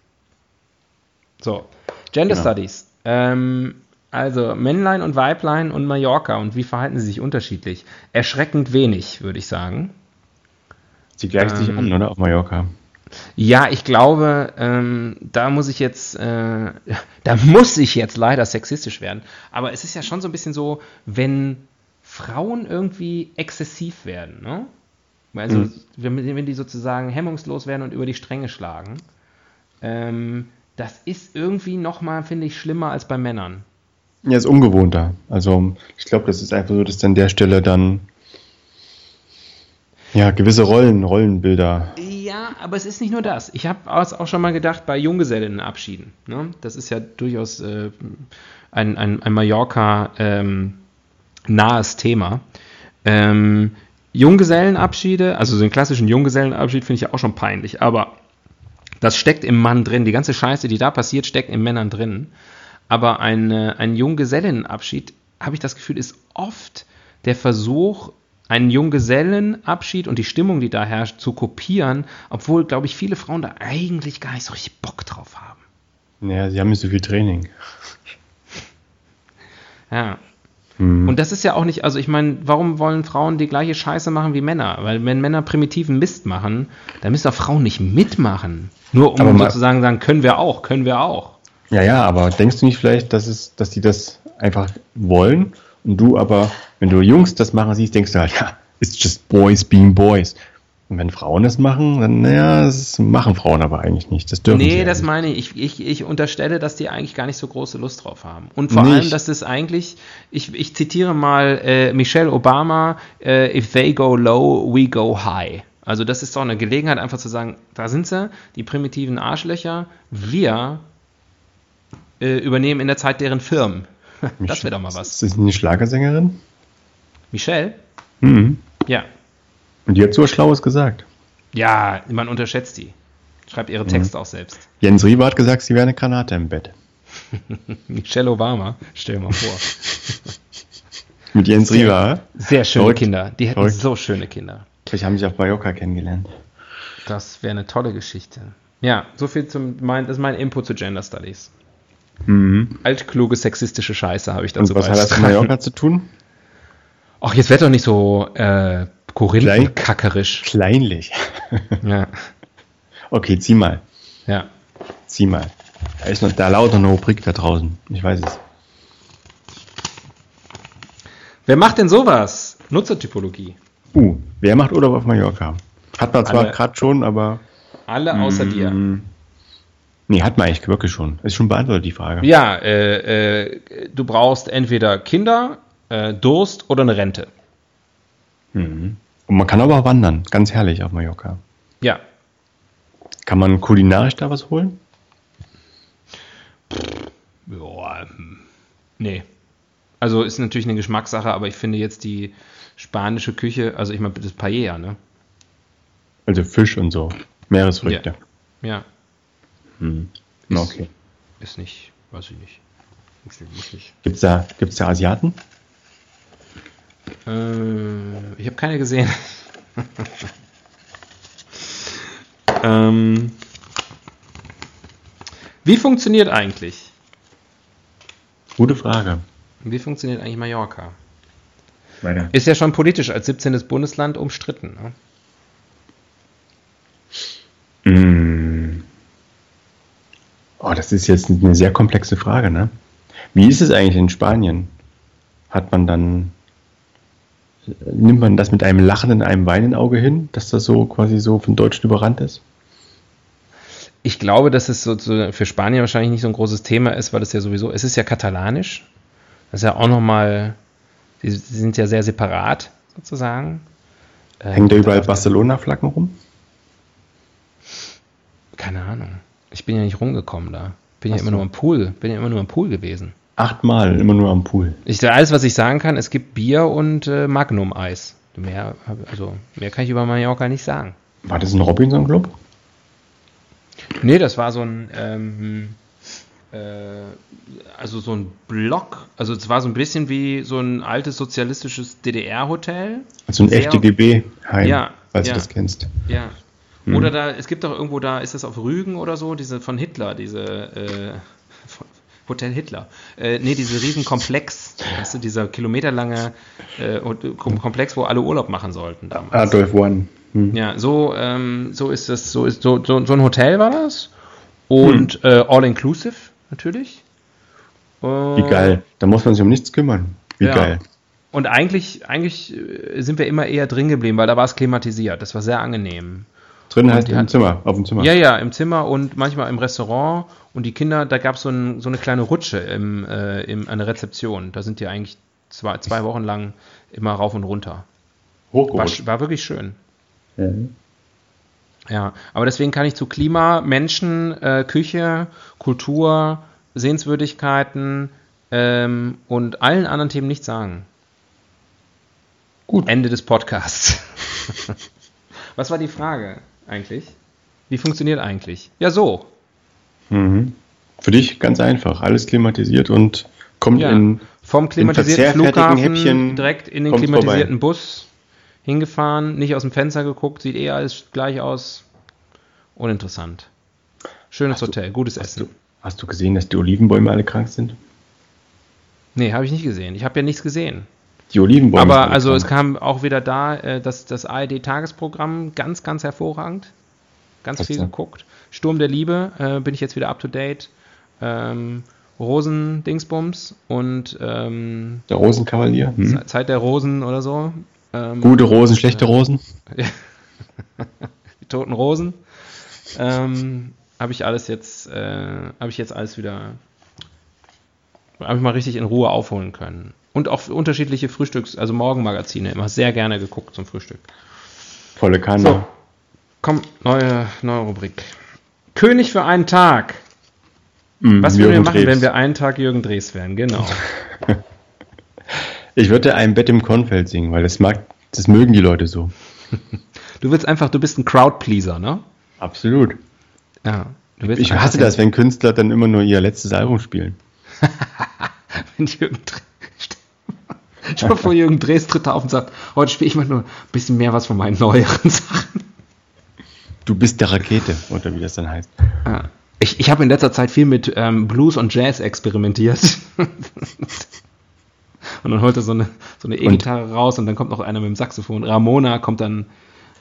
So, Gender genau. Studies. Ähm, also Männlein und Weiblein und Mallorca und wie verhalten sie sich unterschiedlich? Erschreckend wenig, würde ich sagen. Sie gleicht ähm, sich an, oder? Auf Mallorca. Ja, ich glaube, ähm, da muss ich jetzt, äh, da muss ich jetzt leider sexistisch werden. Aber es ist ja schon so ein bisschen so, wenn Frauen irgendwie exzessiv werden, ne? Also, mhm. wenn, wenn, die sozusagen hemmungslos werden und über die Stränge schlagen, ähm, das ist irgendwie nochmal, finde ich, schlimmer als bei Männern. Ja, ist ungewohnter. Also, ich glaube, das ist einfach so, dass an der Stelle dann ja, gewisse Rollen, Rollenbilder. Ja, aber es ist nicht nur das. Ich habe auch schon mal gedacht bei Junggesellenabschieden. Ne? Das ist ja durchaus äh, ein, ein, ein Mallorca-nahes ähm, Thema. Ähm, Junggesellenabschiede, also so einen klassischen Junggesellenabschied finde ich ja auch schon peinlich, aber das steckt im Mann drin. Die ganze Scheiße, die da passiert, steckt in Männern drin. Aber ein, ein Junggesellenabschied, habe ich das Gefühl, ist oft der Versuch, einen Junggesellenabschied und die Stimmung, die da herrscht, zu kopieren, obwohl, glaube ich, viele Frauen da eigentlich gar nicht so richtig Bock drauf haben. Naja, sie haben nicht so viel Training. Ja. Mhm. Und das ist ja auch nicht, also ich meine, warum wollen Frauen die gleiche Scheiße machen wie Männer? Weil wenn Männer primitiven Mist machen, dann müssen doch Frauen nicht mitmachen. Nur um sozusagen sagen, können wir auch, können wir auch. Ja, ja, aber denkst du nicht vielleicht, dass es, dass die das einfach wollen und du aber, wenn du Jungs das machen siehst, denkst du halt, ja, it's just boys being boys. Und wenn Frauen das machen, dann, naja, das machen Frauen aber eigentlich nicht. Das dürfen Nee, das meine ich. ich. ich. Ich unterstelle, dass die eigentlich gar nicht so große Lust drauf haben. Und vor nicht. allem, dass es eigentlich, ich, ich zitiere mal äh, Michelle Obama, äh, if they go low, we go high. Also das ist doch eine Gelegenheit, einfach zu sagen, da sind sie, die primitiven Arschlöcher, wir äh, übernehmen in der Zeit deren Firmen. das wäre doch mal was. Ist das eine Schlagersängerin? Michelle? Mhm. Ja. Und die hat so Schlaues gesagt. Ja, man unterschätzt die. Schreibt ihre Texte mhm. auch selbst. Jens Rieber hat gesagt, sie wäre eine Granate im Bett. Michelle Obama, stell dir mal vor. Mit Jens sehr, Rieber? Sehr schöne Verrückt. Kinder. Die hätten Verrückt. so schöne Kinder. Vielleicht haben sie auf Mallorca kennengelernt. Das wäre eine tolle Geschichte. Ja, so viel zum mein, das ist mein Input zu Gender Studies. Mhm. Altkluge sexistische Scheiße habe ich dazu Und was hat das mit Mallorca zu tun? Ach, jetzt wird doch nicht so äh, korinthenkackerisch. Kleinlich. ja. Okay, zieh mal. Ja. Zieh mal. Da ist noch, da lautet noch eine Rubrik da draußen. Ich weiß es. Wer macht denn sowas? Nutzertypologie. Uh, wer macht Urlaub auf Mallorca? Hat man zwar gerade schon, aber. Alle außer mm, dir. Nee, hat man eigentlich wirklich schon. Ist schon beantwortet, die Frage. Ja, äh, äh, du brauchst entweder Kinder, äh, Durst oder eine Rente. Mhm. Und man kann aber auch wandern. Ganz herrlich auf Mallorca. Ja. Kann man kulinarisch da was holen? Ja, hm. nee. Also ist natürlich eine Geschmackssache, aber ich finde jetzt die spanische Küche, also ich meine, das Paella, ne? Also Fisch und so. Meeresfrüchte. Ja. Hm. Ist, Okay. Ist nicht, weiß ich nicht. Muss nicht. Muss nicht. Gibt's da, gibt's da Asiaten? Äh, ich habe keine gesehen. ähm, wie funktioniert eigentlich? Gute Frage. Wie funktioniert eigentlich Mallorca? Weiter. Ist ja schon politisch als 17. Bundesland umstritten. Ne? Mm. Oh, das ist jetzt eine sehr komplexe Frage, ne? Wie ist es eigentlich in Spanien? Hat man dann, nimmt man das mit einem lachenden, einem weinenden Auge hin, dass das so quasi so von Deutschen überrannt ist? Ich glaube, dass es so, so für Spanien wahrscheinlich nicht so ein großes Thema ist, weil es ja sowieso, es ist ja katalanisch. Das ist ja auch nochmal, sie, sie sind ja sehr separat sozusagen. Hängen da Ähm, überall Barcelona-Flaggen rum? Keine Ahnung. Ich bin ja nicht rumgekommen da. Bin Ach ja immer so. nur am Pool. Bin ja immer nur am Pool gewesen. Achtmal, immer nur am Pool. Ich, alles, was ich sagen kann, es gibt Bier und äh, Magnum-Eis. Mehr, also, mehr kann ich über Mallorca nicht sagen. War das ein Robinson-Club? Nee, das war so ein, ähm, äh, also so ein Block. Also es war so ein bisschen wie so ein altes sozialistisches DDR-Hotel. Also ein Sehr- FDGB-Heim, Ja, falls ja. du das kennst. Ja. Hm. Oder da, es gibt doch irgendwo da, ist das auf Rügen oder so, diese von Hitler, diese äh, Hotel Hitler. Äh, nee, diese riesen Komplex, weißt du, dieser kilometerlange äh, Kom- Komplex, wo alle Urlaub machen sollten damals. Adolf One. Hm. Ja, so, ähm, so ist das, so ist so, so, so ein Hotel war das. Und Hm. äh, all inclusive, natürlich. Wie geil. Da muss man sich um nichts kümmern. Wie Ja. geil. Und eigentlich, eigentlich äh, sind wir immer eher drin geblieben, weil da war es klimatisiert. Das war sehr angenehm. Drin Und heißt im hat- Zimmer, auf dem Zimmer. Ja, ja, im Zimmer und manchmal im Restaurant. Und die Kinder, da gab so es so eine kleine Rutsche im, äh, im, an der Rezeption. Da sind die eigentlich zwei, zwei Wochen lang immer rauf und runter. War, Hochgerutscht. war wirklich schön. Ja. Ja, aber deswegen kann ich zu Klima, Menschen, äh, Küche, Kultur, Sehenswürdigkeiten ähm, und allen anderen Themen nichts sagen. Gut. Ende des Podcasts. Was war die Frage eigentlich? Wie funktioniert eigentlich? Ja, so. Mhm. Für dich ganz einfach. Alles klimatisiert und kommt Ja. in. Vom klimatisierten Flughafen Häppchen direkt in den klimatisierten Bus hingefahren, nicht aus dem Fenster geguckt, sieht eh alles gleich aus. Uninteressant. Schönes Hast du- Hotel, gutes Hast Essen. du, hast du gesehen, dass die Olivenbäume alle krank sind? Nee, habe ich nicht gesehen. Ich habe ja nichts gesehen. Die Olivenbäume. Aber also es kam auch wieder da, äh, das, das ARD-Tagesprogramm ganz, ganz hervorragend. Ganz Was viel denn? geguckt. Sturm der Liebe, äh, bin ich jetzt wieder up to date. Ähm, Rosen-Dingsbums und ähm, Der Rosenkavalier. Hm. Ze- Zeit der Rosen oder so. Ähm, Gute Rosen, schlechte Rosen. die toten Rosen. Ähm, habe ich alles jetzt, äh, habe ich jetzt alles wieder, habe ich mal richtig in Ruhe aufholen können. Und auch unterschiedliche Frühstücks-, also Morgenmagazine immer sehr gerne geguckt zum Frühstück. Volle Kanne. So. Komm, neue, neue Rubrik. König für einen Tag. Mm, Was würden wir machen, Drews. wenn wir einen Tag Jürgen Drees wären? Genau. Ich würde ein Bett im Kornfeld singen, weil das mag, das mögen die Leute so. Du willst einfach, du bist ein Crowdpleaser, ne? Absolut. Ja. Ich hasse das, wenn Künstler dann immer nur ihr letztes Album spielen. wenn Jürgen Drees. Dir vor, Jürgen Drees tritt auf und sagt, heute spiele ich mal nur ein bisschen mehr was von meinen neueren Sachen. Du bist der Rakete, oder wie das dann heißt. Ah. Ich, ich habe in letzter Zeit viel mit ähm, Blues und Jazz experimentiert. und dann holt er so eine so eine E-Gitarre raus und dann kommt noch einer mit dem Saxophon. Ramona kommt dann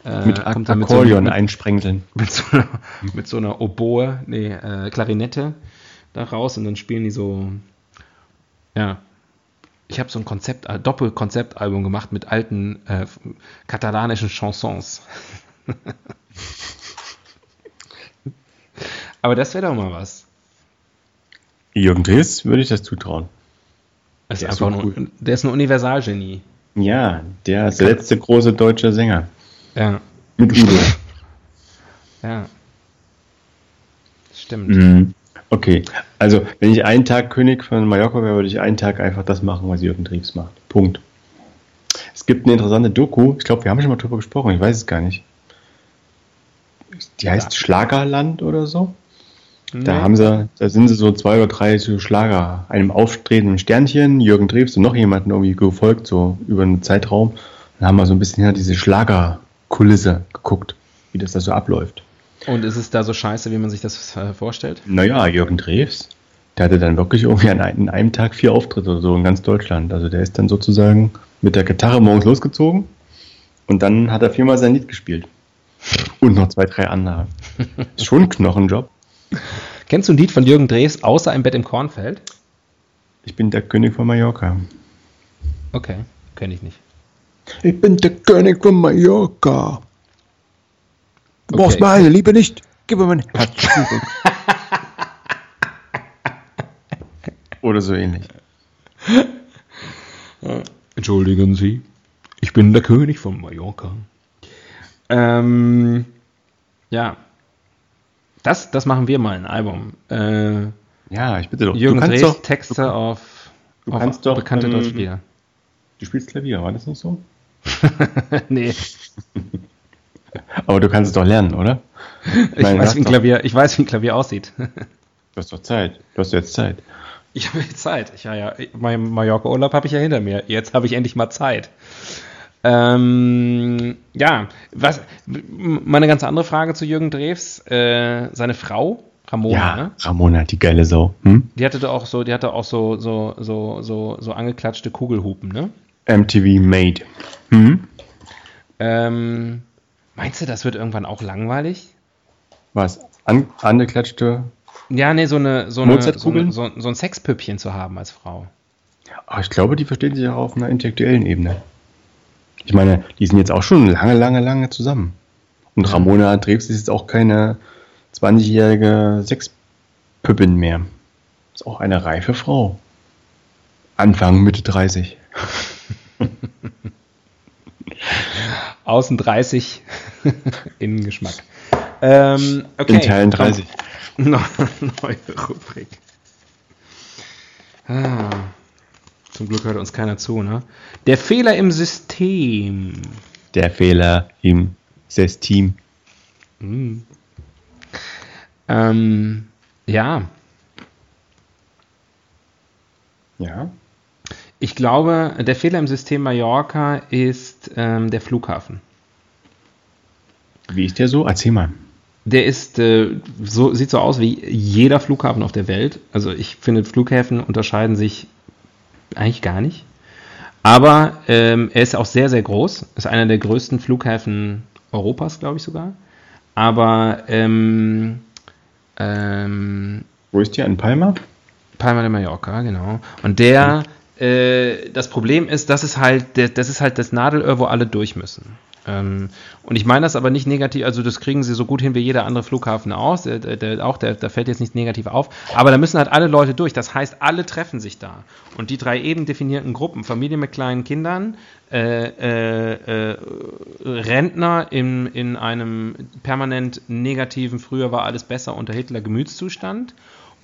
äh, mit kommt dann Akkordeon mit so, einsprengeln. Mit so, einer, mit so einer Oboe, nee, äh, Klarinette da raus und dann spielen die so ja, ich habe so ein Konzept, äh, Doppelkonzeptalbum gemacht mit alten äh, katalanischen Chansons. Aber das wäre doch mal was. Jürgen Drees würde ich das zutrauen. Ist der, ist cool. der ist ein Universalgenie. Ja, der ist der letzte große deutsche Sänger. Ja. Mit Udo. ja. Stimmt. Mhm. Okay, also wenn ich einen Tag König von Mallorca wäre, würde ich einen Tag einfach das machen, was Jürgen Drews macht. Punkt. Es gibt eine interessante Doku, ich glaube, wir haben schon mal drüber gesprochen, ich weiß es gar nicht. Die heißt ja. Schlagerland oder so. Nee. Da haben sie, da sind sie so zwei oder drei so Schlager, einem aufstrebenden Sternchen, Jürgen Drews und noch jemanden irgendwie gefolgt, so über einen Zeitraum. Dann haben wir so ein bisschen ja diese Schlagerkulisse geguckt, wie das da so abläuft. Und ist es da so scheiße, wie man sich das äh, vorstellt? Naja, Jürgen Drews, der hatte dann wirklich irgendwie an einem Tag vier Auftritte oder so in ganz Deutschland. Also der ist dann sozusagen mit der Gitarre morgens losgezogen und dann hat er viermal sein Lied gespielt. Und noch zwei, drei andere. Ist schon ein Knochenjob. Kennst du ein Lied von Jürgen Drews außer ein Bett im Kornfeld? Ich bin der König von Mallorca. Okay, kenne ich nicht. Ich bin der König von Mallorca. Du okay. brauchst meine Liebe nicht. Gib mir mein Herz zurück. Oder so ähnlich. Entschuldigen Sie, ich bin der König von Mallorca. Ähm, ja, das, das machen wir mal, ein Album. Äh, ja, ich bitte doch. Jürgen du Drees, doch, Texte du, auf, du auf kannst doch, bekannte ähm, Deutschspieler. Du spielst Klavier, war das nicht so? nee. Aber du kannst es doch lernen, oder? Ich, ich, meine, weiß, wie ein Klavier, ich weiß, wie ein Klavier aussieht. Du hast doch Zeit. Du hast jetzt Zeit. Ich habe jetzt Zeit. Ich, ja, ja, mein Mallorca-Urlaub habe ich ja hinter mir. Jetzt habe ich endlich mal Zeit. Ähm, ja, was, mal eine ganz andere Frage zu Jürgen Drews. Äh, seine Frau, Ramona, ja, ne? Ramona, die geile Sau. Hm? Die hatte auch so, die hatte auch so, so, so, so, so angeklatschte Kugelhupen, ne? MTV Made. Hm? Ähm, Meinst du, das wird irgendwann auch langweilig? Was? An, angeklatschte? Ja, nee, so eine, so, eine, so, eine, so, so ein Sexpüppchen zu haben als Frau. Aber ich glaube, die verstehen sich auch auf einer intellektuellen Ebene. Ich meine, die sind jetzt auch schon lange, lange, lange zusammen. Und. Ramona Dreves ist jetzt auch keine 20-jährige Sexpüppin mehr. Ist auch eine reife Frau. Anfang, Mitte 30. Außen 30, innen Geschmack. Ähm, okay. In Teilen 30. Neue Rubrik. Ah, zum Glück hört uns keiner zu, ne? Der Fehler im System. Der Fehler im System. Hm. Ähm, ja. Ja. Ich glaube, der Fehler im System Mallorca ist ähm, der Flughafen. Wie ist der so? Erzähl mal. Der ist äh, so sieht so aus wie jeder Flughafen auf der Welt. Also ich finde Flughäfen unterscheiden sich eigentlich gar nicht. Aber ähm, er ist auch sehr sehr groß. Ist einer der größten Flughäfen Europas, glaube ich sogar. Aber ähm, ähm, wo ist der? In Palma? Palma de Mallorca, genau. Und der hm äh, das Problem ist, das ist halt, das ist halt das Nadelöhr, wo alle durch müssen. Ähm, und ich meine das aber nicht negativ, also das kriegen sie so gut hin wie jeder andere Flughafen aus, der, der, auch, der, da fällt jetzt nicht negativ auf, aber da müssen halt alle Leute durch, das heißt, alle treffen sich da. Und die drei eben definierten Gruppen, Familie mit kleinen Kindern, äh, äh, äh, Rentner in, in einem permanent negativen, früher war alles besser unter Hitler Gemütszustand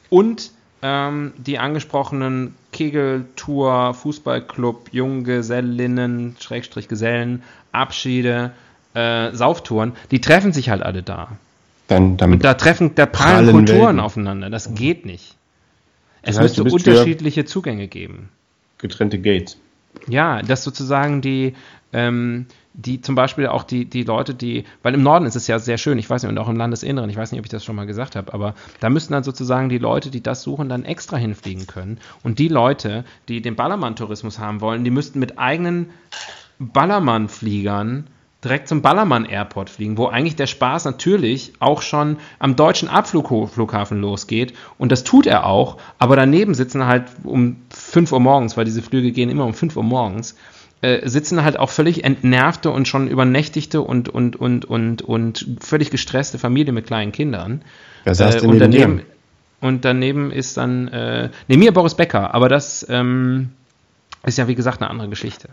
und ähm, die angesprochenen Kegeltour, Fußballclub, Junggesellinnen, Schrägstrich Gesellen, Abschiede, äh, Sauftouren, die treffen sich halt alle da. Dann, Und da treffen, da prallen Kulturen Welten. aufeinander. Das geht nicht. Es das heißt, müsste unterschiedliche Zugänge geben. Getrennte Gates. Ja, dass sozusagen die, ähm, die zum Beispiel auch die, die Leute, die, weil im Norden ist es ja sehr schön, ich weiß nicht, und auch im Landesinneren, ich weiß nicht, ob ich das schon mal gesagt habe, aber da müssten dann sozusagen die Leute, die das suchen, dann extra hinfliegen können. Und die Leute, die den Ballermann-Tourismus haben wollen, die müssten mit eigenen Ballermann-Fliegern direkt zum Ballermann Airport fliegen, wo eigentlich der Spaß natürlich auch schon am deutschen Abflughafen losgeht. Und das tut er auch, aber daneben sitzen halt um 5 Uhr morgens, weil diese Flüge gehen immer um 5 Uhr morgens, äh, sitzen halt auch völlig entnervte und schon übernächtigte und, und, und, und, und völlig gestresste Familien mit kleinen Kindern. Was heißt äh, und, neben daneben, und daneben ist dann, äh, neben mir Boris Becker, aber das ähm, ist ja wie gesagt eine andere Geschichte.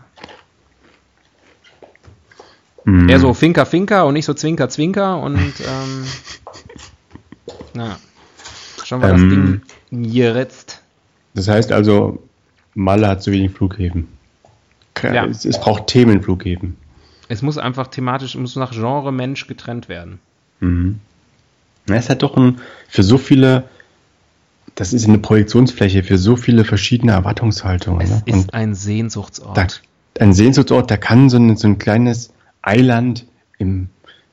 Hm. Eher so Finker Finker und nicht so Zwinker Zwinker und ähm, na, schon war Ähm. das Ding geritzt. Das heißt also, Malle hat zu wenig Flughäfen. Ja. Es, es braucht Themenflughäfen. Es muss einfach thematisch, es muss nach Genre Mensch getrennt werden. Mhm. Na, es hat doch ein, für so viele, das ist eine Projektionsfläche für so viele verschiedene Erwartungshaltungen. Es Ne? ist Und ein Sehnsuchtsort. da, ein Sehnsuchtsort, da kann so ein, so ein kleines Eiland im,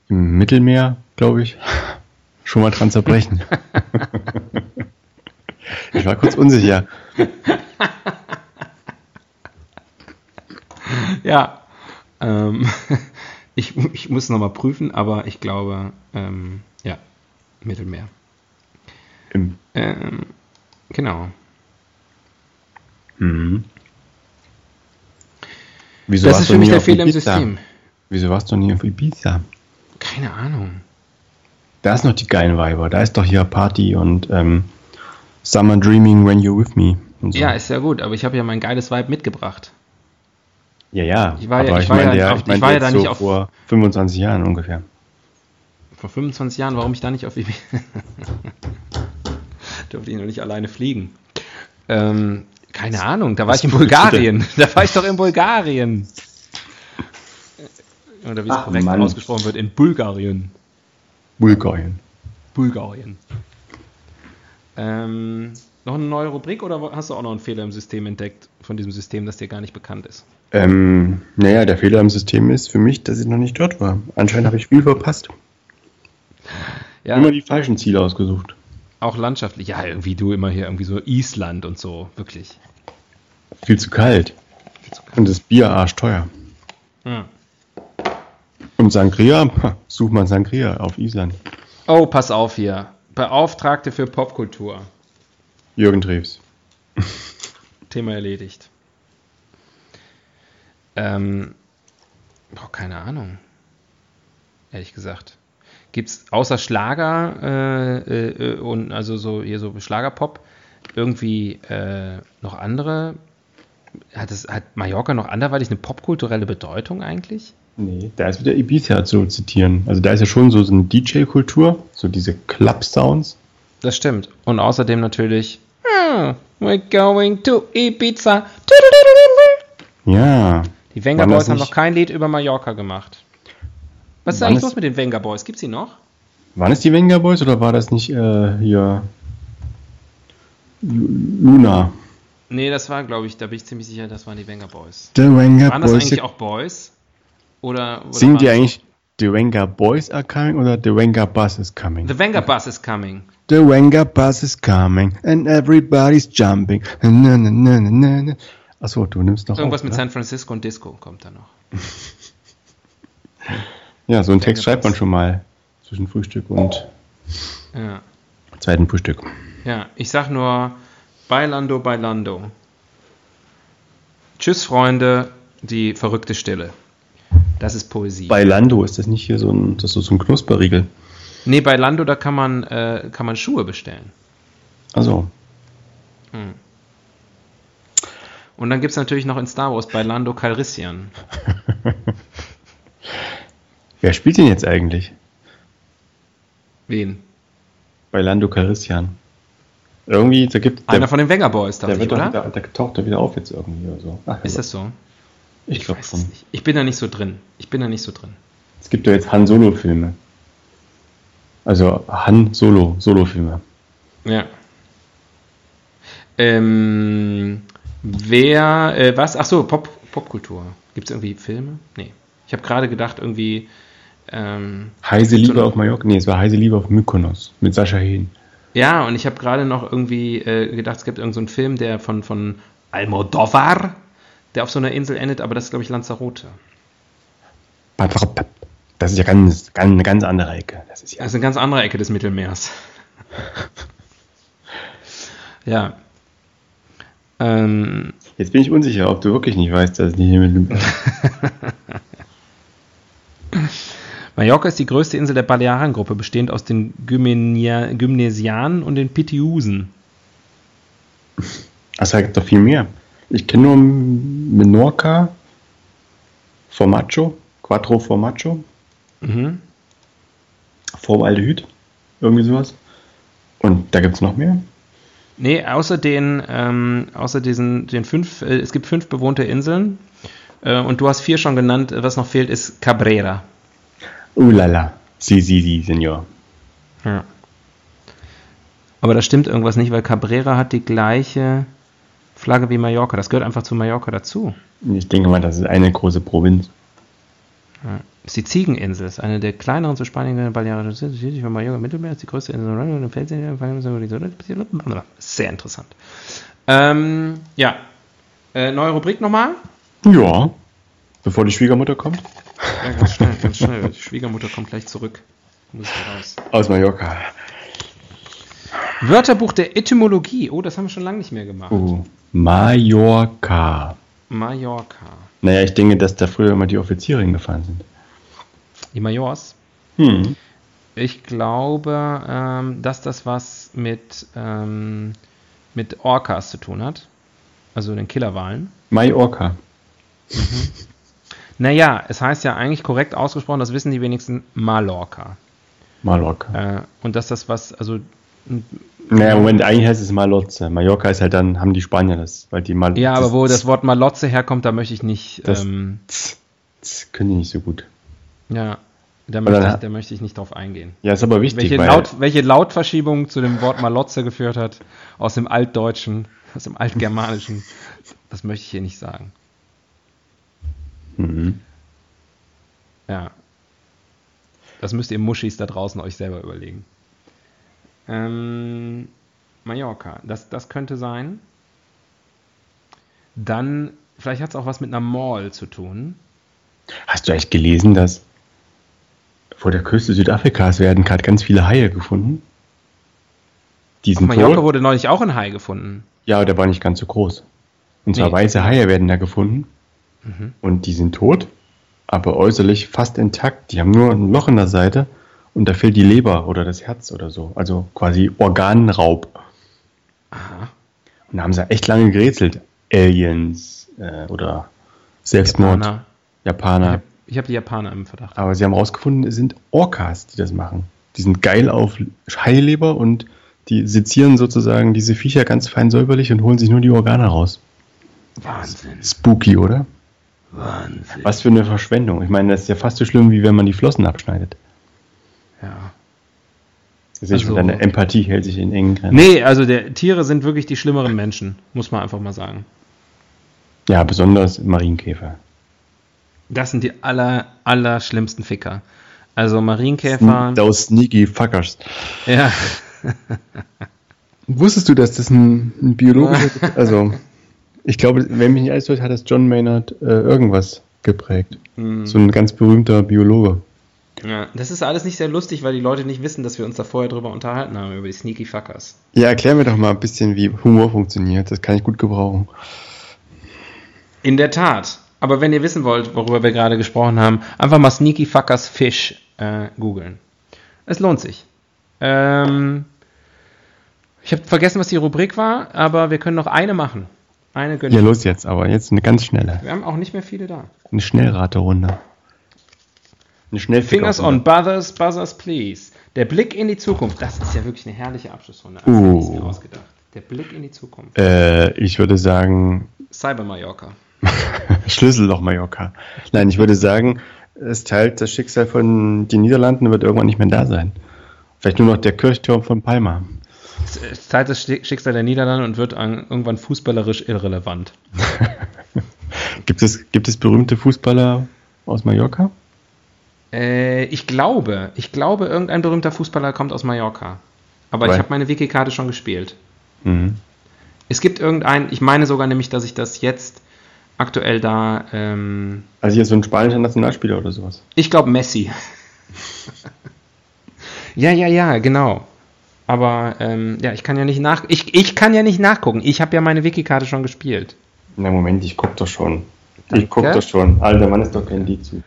im Mittelmeer, glaube ich, schon mal dran zerbrechen. ich war kurz unsicher. Ja. Ähm, ich, ich muss nochmal prüfen, aber ich glaube, ähm, ja, Mittelmeer. Im, Ähm, genau. mhm. Wieso Das warst ist du für mich der Fehler im? System. Wieso warst du nie auf Ibiza? Keine Ahnung. Da ist noch die geilen Weiber. Da ist doch hier Party und ähm, Summer Dreaming When You're With Me. So. Ja, ist ja gut, aber ich habe ja mein geiles Vibe mitgebracht. Ja, ja. Ich war ja- ich ich war ja ja, auf- ich ich war ja da so nicht auf- vor 25 Jahren ungefähr. Vor 25 Jahren, warum ich da nicht auf Ibiza... Durfte ich noch nicht alleine fliegen. Ähm, keine Ahnung, da war ich in Bulgarien. Da war ich doch in Bulgarien. Oder wie es korrekt Mann. ausgesprochen wird, in Bulgarien. Bulgarien. Bulgarien. Ähm, noch eine neue Rubrik oder hast du auch noch einen Fehler im System entdeckt, von diesem System, das dir gar nicht bekannt ist? Ähm, naja, der Fehler im System ist für mich, dass ich noch nicht dort war. Anscheinend habe ich viel verpasst. Ja, Immer die falschen Ziele ausgesucht. auch landschaftlich. Ja, irgendwie du immer hier irgendwie so Island und so, wirklich. Viel zu kalt. Und das Bier arschteuer. Hm. Und Sangria, such mal Sangria auf Island. Oh, pass auf hier. Beauftragte für Popkultur. Jürgen Treves. Thema erledigt. Ähm, boah, keine Ahnung. Ehrlich gesagt. Gibt es außer Schlager äh, äh, und also so hier so Schlagerpop irgendwie äh, noch andere? Hat, es, hat Mallorca noch anderweitig eine popkulturelle Bedeutung eigentlich? Nee, da ist wieder Ibiza zu zitieren. Also da ist ja schon so, so eine DJ-Kultur, so diese Club-Sounds. Das stimmt. Und außerdem natürlich. "Ah, we're going to Ibiza. Ja. Die Venga Boys haben noch kein Lied über Mallorca gemacht. Was ist eigentlich es- los mit den Venga Boys? Gibt's die noch? Waren es die Venga Boys oder war das nicht äh, hier Lu- Luna? Nee, das war, glaube ich, da bin ich ziemlich sicher, das waren die Venga Boys. The Venga Waren das Boys. eigentlich auch Boys? Oder, oder Singen die eigentlich The Venga Boys are coming oder The Venga Bus is coming? The Venga Bus is coming. The Venga Bus is coming and everybody's jumping. Na, na, na, na, na, na. Achso, du nimmst noch Irgendwas auf, mit ne? San Francisco und Disco kommt da noch. Ja, so einen Text schreibt man schon mal zwischen Frühstück und Ja. zweiten Frühstück. Ja, ich sag nur Bailando, Bailando. Tschüss, Freunde, die verrückte Stille. Das ist Poesie. Bei Lando ist das nicht hier so ein, das ist so ein Knusperriegel. nee, bei Lando, da kann man, äh, kann man Schuhe bestellen. Also, Und dann gibt es natürlich noch in Star Wars bei Lando Calrissian. wer spielt den jetzt eigentlich? Wen? Bei Lando Calrissian. Irgendwie, da gibt Einer der, von den Wenger Boys, dachte der ich, wird doch oder? wieder, der taucht da wieder auf jetzt irgendwie oder so. Ach, Ist das so? Ich glaube weiß schon. nicht. Ich bin da nicht so drin. Ich bin da nicht so drin. Es gibt ja jetzt Han Solo Filme. Also Han Solo Solo Filme. Ja. Ähm, wer, äh, was? Ach so, Pop, Popkultur. Gibt es irgendwie Filme? Nee. Ich Ich habe gerade gedacht, irgendwie. Ähm, Heise Liebe so auf Mallorca? Nee, es war Heise Liebe auf Mykonos mit Sascha Hehn. Ja, und ich habe gerade noch irgendwie äh, gedacht, es gibt irgendeinen so Film, der von, von Almodovar, der auf so einer Insel endet, aber das ist, glaube ich, Lanzarote. Das ist ja ganz, ganz, eine ganz andere Ecke. Das ist, ja das ist eine ganz andere Ecke des Mittelmeers. ja. Ähm, Jetzt bin ich unsicher, ob du wirklich nicht weißt, dass es nicht im Mittelmeer ist. Mallorca ist die größte Insel der Balearengruppe, bestehend aus den Gymnesianen und den Pitiusen. Also da gibt doch viel mehr. Ich kenne nur Menorca, Formaggio, Quattro Formaggio, mhm. Formaldehyd, irgendwie sowas. Und da gibt es noch mehr? Nee, außer den, ähm, außer diesen, den fünf, äh, es gibt fünf bewohnte Inseln äh, und du hast vier schon genannt. Was noch fehlt, ist Cabrera. Ulala. Si, si, si, Senor. Ja. Aber da stimmt irgendwas nicht, weil Cabrera hat die gleiche Flagge wie Mallorca. Das gehört einfach zu Mallorca dazu. Ich denke mal, das ist eine große Provinz. Ja. Ist die Ziegeninsel, ist eine der kleineren zu Spanien Balearischen südlich von Mallorca Mittelmeer, ist die größte Insel. Sehr interessant. Ähm, ja. Äh, neue Rubrik nochmal? Ja. Bevor die Schwiegermutter kommt. Ja, ganz schnell, ganz schnell. Die Schwiegermutter kommt gleich zurück. Muss raus. Aus Mallorca. Wörterbuch der Etymologie. Oh, das haben wir schon lange nicht mehr gemacht. Uh, Mallorca. Mallorca. Naja, ich denke, dass da früher immer die Offiziere hingefahren sind. Die Majors? Hm. Ich glaube, ähm, dass das was mit, ähm, mit Orcas zu tun hat. Also den Killerwahlen. Mallorca. Mhm. Naja, es heißt ja eigentlich korrekt ausgesprochen, das wissen die wenigsten, Mallorca. Mallorca. Äh, und dass das was, also. Naja, Moment, eigentlich heißt es Malotze. Mallorca ist halt dann, haben die Spanier das, weil die Mal Ja, aber wo das Wort Malotze herkommt, da möchte ich nicht. Das, ähm, können die nicht so gut. Ja, da möchte, ich, da möchte ich nicht drauf eingehen. Ja, ist aber wichtig. Welche, Laut, welche Lautverschiebung zu dem Wort Malotze geführt hat, aus dem Altdeutschen, aus dem Altgermanischen, das möchte ich hier nicht sagen. Mhm. Ja. Das müsst ihr Muschis da draußen euch selber überlegen. Ähm, Mallorca, das, das könnte sein. Dann, vielleicht hat es auch was mit einer Mall zu tun. Hast du eigentlich gelesen, dass vor der Küste Südafrikas werden gerade ganz viele Haie gefunden? Die sind Auf Mallorca tot. wurde neulich auch ein Hai gefunden. Ja, der war nicht ganz so groß. Und zwar nee. weiße Haie werden da gefunden. Mhm. Und die sind tot, aber äußerlich fast intakt. Die haben nur ein Loch in der Seite und da fehlt die Leber oder das Herz oder so. Also quasi Organraub. Aha. Und da haben sie echt lange gerätselt. Aliens äh, oder Selbstmord. Japaner. Japaner. Ich habe hab die Japaner im Verdacht. Aber sie haben rausgefunden, es sind Orcas, die das machen. Die sind geil auf Haileber und die sezieren sozusagen diese Viecher ganz fein säuberlich und holen sich nur die Organe raus. Wahnsinn. Spooky, oder? Wahnsinn. Was für eine Verschwendung. Ich meine, das ist ja fast so schlimm, wie wenn man die Flossen abschneidet. Ja. Also, also deine Empathie hält sich in engen Grenzen. Nee, also der, Tiere sind wirklich die schlimmeren Menschen, muss man einfach mal sagen. Ja, besonders Marienkäfer. Das sind die aller, aller schlimmsten Ficker. Also Marienkäfer. Those sneaky fuckers. Ja. Wusstest du, dass das ein, ein biologischer, also ich glaube, wenn mich nicht alles täuscht, hat das John Maynard äh, irgendwas geprägt. Mhm. So ein ganz berühmter Biologe. Ja, das ist alles nicht sehr lustig, weil die Leute nicht wissen, dass wir uns da vorher drüber unterhalten haben, über die Sneaky Fuckers. Ja, erklär mir doch mal ein bisschen, wie Humor funktioniert. Das kann ich gut gebrauchen. In der Tat. Aber wenn ihr wissen wollt, worüber wir gerade gesprochen haben, einfach mal Sneaky Fuckers Fish äh, googeln. Es lohnt sich. Ähm, ich habe vergessen, was die Rubrik war, aber wir können noch eine machen. Eine gönnen. Ja, los jetzt, aber jetzt eine ganz schnelle. Wir haben auch nicht mehr viele da. Eine Schnellraterunde. Eine schnell Fingers on buzzers, buzzers, please. Der Blick in die Zukunft. Das ist ja wirklich eine herrliche Abschlussrunde. Das uh. ich mir ausgedacht. Der Blick in die Zukunft. Äh, ich würde sagen. Cyber Mallorca. Schlüsselloch Mallorca. Nein, ich würde sagen, es teilt das Schicksal von den Niederlanden und wird irgendwann nicht mehr da sein. Vielleicht nur noch der Kirchturm von Palma es teilt das Schicksal der Niederlande und wird irgendwann fußballerisch irrelevant. gibt, es, gibt es berühmte Fußballer aus Mallorca? Äh, ich glaube, ich glaube, irgendein berühmter Fußballer kommt aus Mallorca. Aber Weil- ich habe meine Wiki-Karte schon gespielt. Mhm. Es gibt irgendeinen, ich meine sogar nämlich, dass ich das jetzt aktuell da, ähm, Also hier so ein spanischer Nationalspieler oder sowas. ich glaube Messi. ja, ja, ja, genau. Aber ähm, ja, ich kann ja nicht nach, ich, ich kann ja nicht nachgucken. Ich habe ja meine Wiki-Karte schon gespielt. Na Moment, ich guck doch schon. Ich guck doch schon. Alter Mann ist doch kein Lied zu.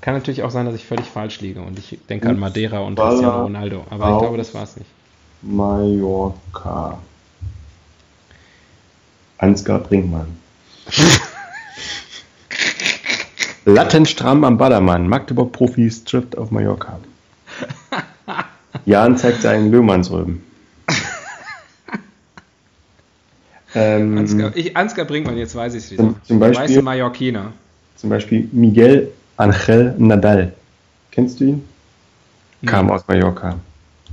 Kann natürlich auch sein, dass ich völlig falsch liege und ich denke an Madeira und Cristiano Ronaldo. Aber ich glaube, das war's nicht. Mallorca. Ansgar Brinkmann. Lattenstramm am Ballermann. Magdeburg-Profis trifft auf Mallorca. Jan zeigt seinen Löhmannsröben. ähm, Ansgar, ich, Ansgar Brinkmann, jetzt weiß ich es wieder. Zum- zum Beispiel- weiße Mallorquiner. zum Beispiel Miguel Angel Nadal. Kennst du ihn? Kam aus Mallorca.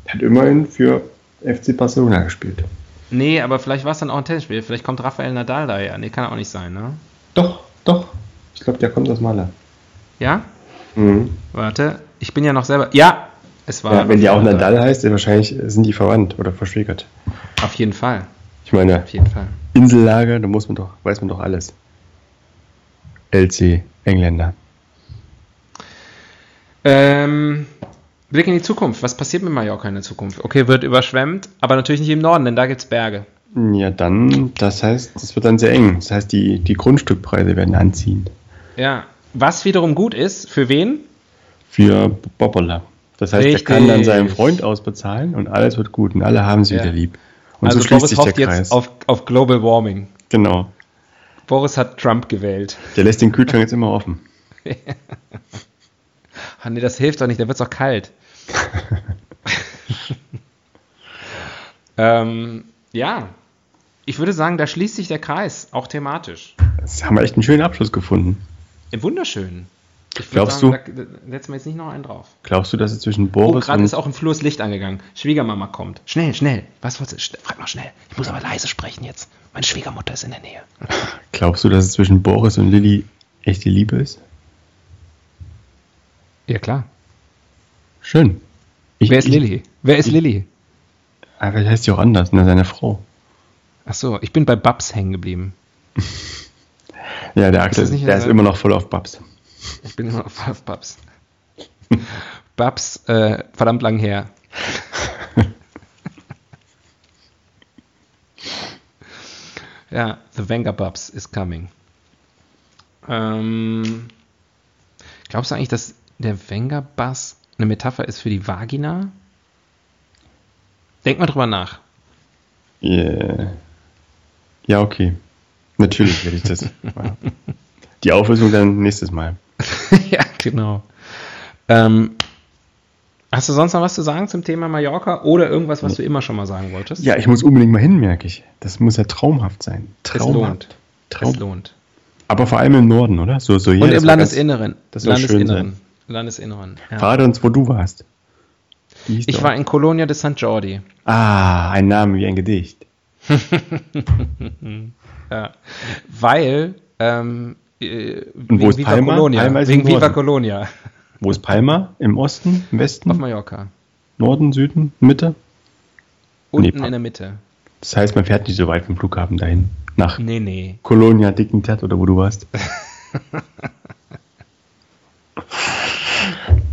Hat immerhin für FC Barcelona gespielt. Nee, aber vielleicht war es dann auch ein Tennisspiel. Vielleicht kommt Rafael Nadal daher. Nee, kann auch nicht sein, ne? Doch, doch. Ich glaube, der kommt aus Malle. Ja? Mhm. Warte, ich bin ja noch selber. Ja, es war. Ja, wenn die auch Nadal heißt, dann wahrscheinlich sind die verwandt oder verschwägert. Auf jeden Fall. Ich meine, Auf jeden Fall. Insellage, da muss man doch, weiß man doch alles. LC, Engländer. Ähm, Blick in die Zukunft. Was passiert mit Mallorca in der Zukunft? Okay, wird überschwemmt, aber natürlich nicht im Norden, denn da gibt es Berge. Ja, dann, das heißt, das wird dann sehr eng. Das heißt, die, die Grundstückpreise werden anziehen. Ja. Was wiederum gut ist, für wen? Für Bobbola. Das heißt, Richtig. er kann dann seinen Freund ausbezahlen und alles wird gut und alle haben sie Ja. wieder lieb. Und also so schließt Boris sich der hofft Kreis. jetzt auf, auf Global Warming. genau. Boris hat Trump gewählt. Der lässt den Kühlschrank jetzt immer offen. Ah, nee, das hilft doch nicht, da wird es doch kalt. ähm, ja, ich würde sagen, da schließt sich der Kreis, auch thematisch. Das haben wir echt einen schönen Abschluss gefunden. Wunderschön. Ich würde Glaubst sagen, da, da setzen wir jetzt nicht noch einen drauf. Glaubst du, dass es zwischen Oh, Boris gerade und ist auch im Flur das Licht angegangen. Schwiegermama kommt. Schnell, schnell. Was wolltest du? Schnell, Frag mal schnell. Ich muss aber leise sprechen jetzt. Meine Schwiegermutter ist in der Nähe. glaubst du, dass es zwischen Boris und Lilly echte Liebe ist? Ja, klar. Schön. Ich, Wer ist ich- Lilly? Wer ist ich- Lilly? Aber vielleicht heißt sie auch anders, ne? Seine Frau. Ach so, ich bin bei Babs hängen geblieben. Ja, der Axel, der ist immer noch voll auf Babs. Ich bin immer auf auf Babs. Babs, äh, verdammt lang her. ja, The Wenger Babs is coming. Ähm, glaubst du eigentlich, dass der Wenger Bass eine Metapher ist für die Vagina? Denk mal drüber nach. Yeah. Ja, okay. Natürlich werde ich das. Die Auflösung dann nächstes Mal. ja, genau. Ähm, hast du sonst noch was zu sagen zum Thema Mallorca oder irgendwas, was du immer schon mal sagen wolltest? Ja, ich muss unbedingt mal hin, merke ich. Das muss ja traumhaft sein. es Traumhaft. lohnt. Traum. Es lohnt. Aber vor allem im Norden, oder? So, so hier. Und im war ganz- Landesinneren. das soll schön Landesinneren. Landesinneren. Ja. Verrate uns, wo du warst. Ich der war in Colonia de St. Jordi. Ah, ein Name wie ein Gedicht. Ja. Weil, ähm, äh, Und wo ist Viva Palma? Colonia. Palma ist wegen Viva. Colonia. Wo ist Palma? Im Osten? Im Westen? Auf Mallorca. Norden, Süden, Mitte? Unten Nee, in der Mitte. Das heißt, man fährt nicht so weit vom Flughafen dahin. Nach Nee, nee. Colonia Dignidad oder wo du warst.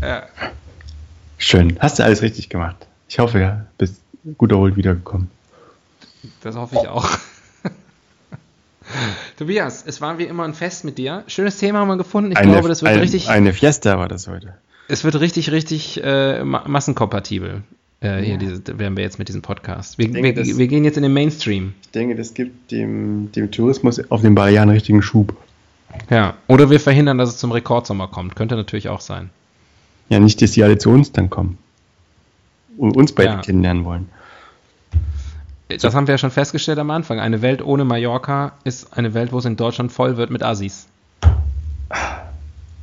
Ja. Schön. Hast du alles richtig gemacht. Ich hoffe, ja, bist gut erholt wiedergekommen. Das hoffe ich auch. Tobias, es war wie immer ein Fest mit dir. Schönes Thema haben wir gefunden. Ich glaube, das wird ein, richtig, eine Fiesta war das heute. es wird richtig, richtig äh, ma massenkompatibel. Äh, hier, diese, werden wir jetzt mit diesem Podcast. Wir, denke, wir, das- wir gehen jetzt in den Mainstream. Ich denke, das gibt dem, dem Tourismus auf den Balearen richtigen Schub. Ja. Oder wir verhindern, dass es zum Rekordsommer kommt. Könnte natürlich auch sein. Ja, nicht, dass die alle zu uns dann kommen. Und uns beide Ja. kennenlernen wollen. Das haben wir ja schon festgestellt am Anfang. Eine Welt ohne Mallorca ist eine Welt, wo es in Deutschland voll wird mit Assis.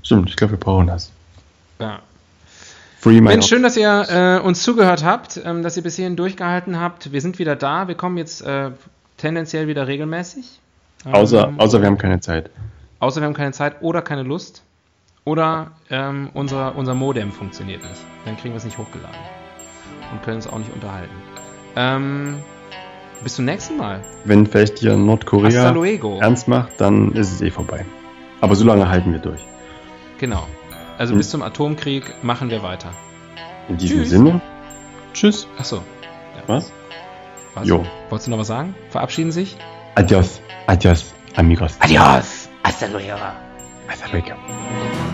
Stimmt, ich glaube, wir brauchen das. Ja. Mensch, schön, dass ihr äh, uns zugehört habt, ähm, dass ihr bis hierhin durchgehalten habt. Wir sind wieder da. Wir kommen jetzt äh, tendenziell wieder regelmäßig. außer, Ähm, außer wir haben keine Zeit. außer wir haben keine Zeit oder keine Lust. Oder ähm, unser, unser Modem funktioniert nicht. Dann kriegen wir es nicht hochgeladen. Und können uns auch nicht unterhalten. Ähm, bis zum nächsten Mal. Wenn vielleicht hier Nordkorea ernst macht, dann ist es eh vorbei. Aber so lange halten wir durch. Genau. Also Hm. bis zum Atomkrieg machen wir weiter. In diesem Tschüss. Sinne, tschüss. Achso. Was? Was? Jo. Wolltest du noch was sagen? Verabschieden sich? Adios, adios, amigos. Adios. Hasta luego. Hasta luego.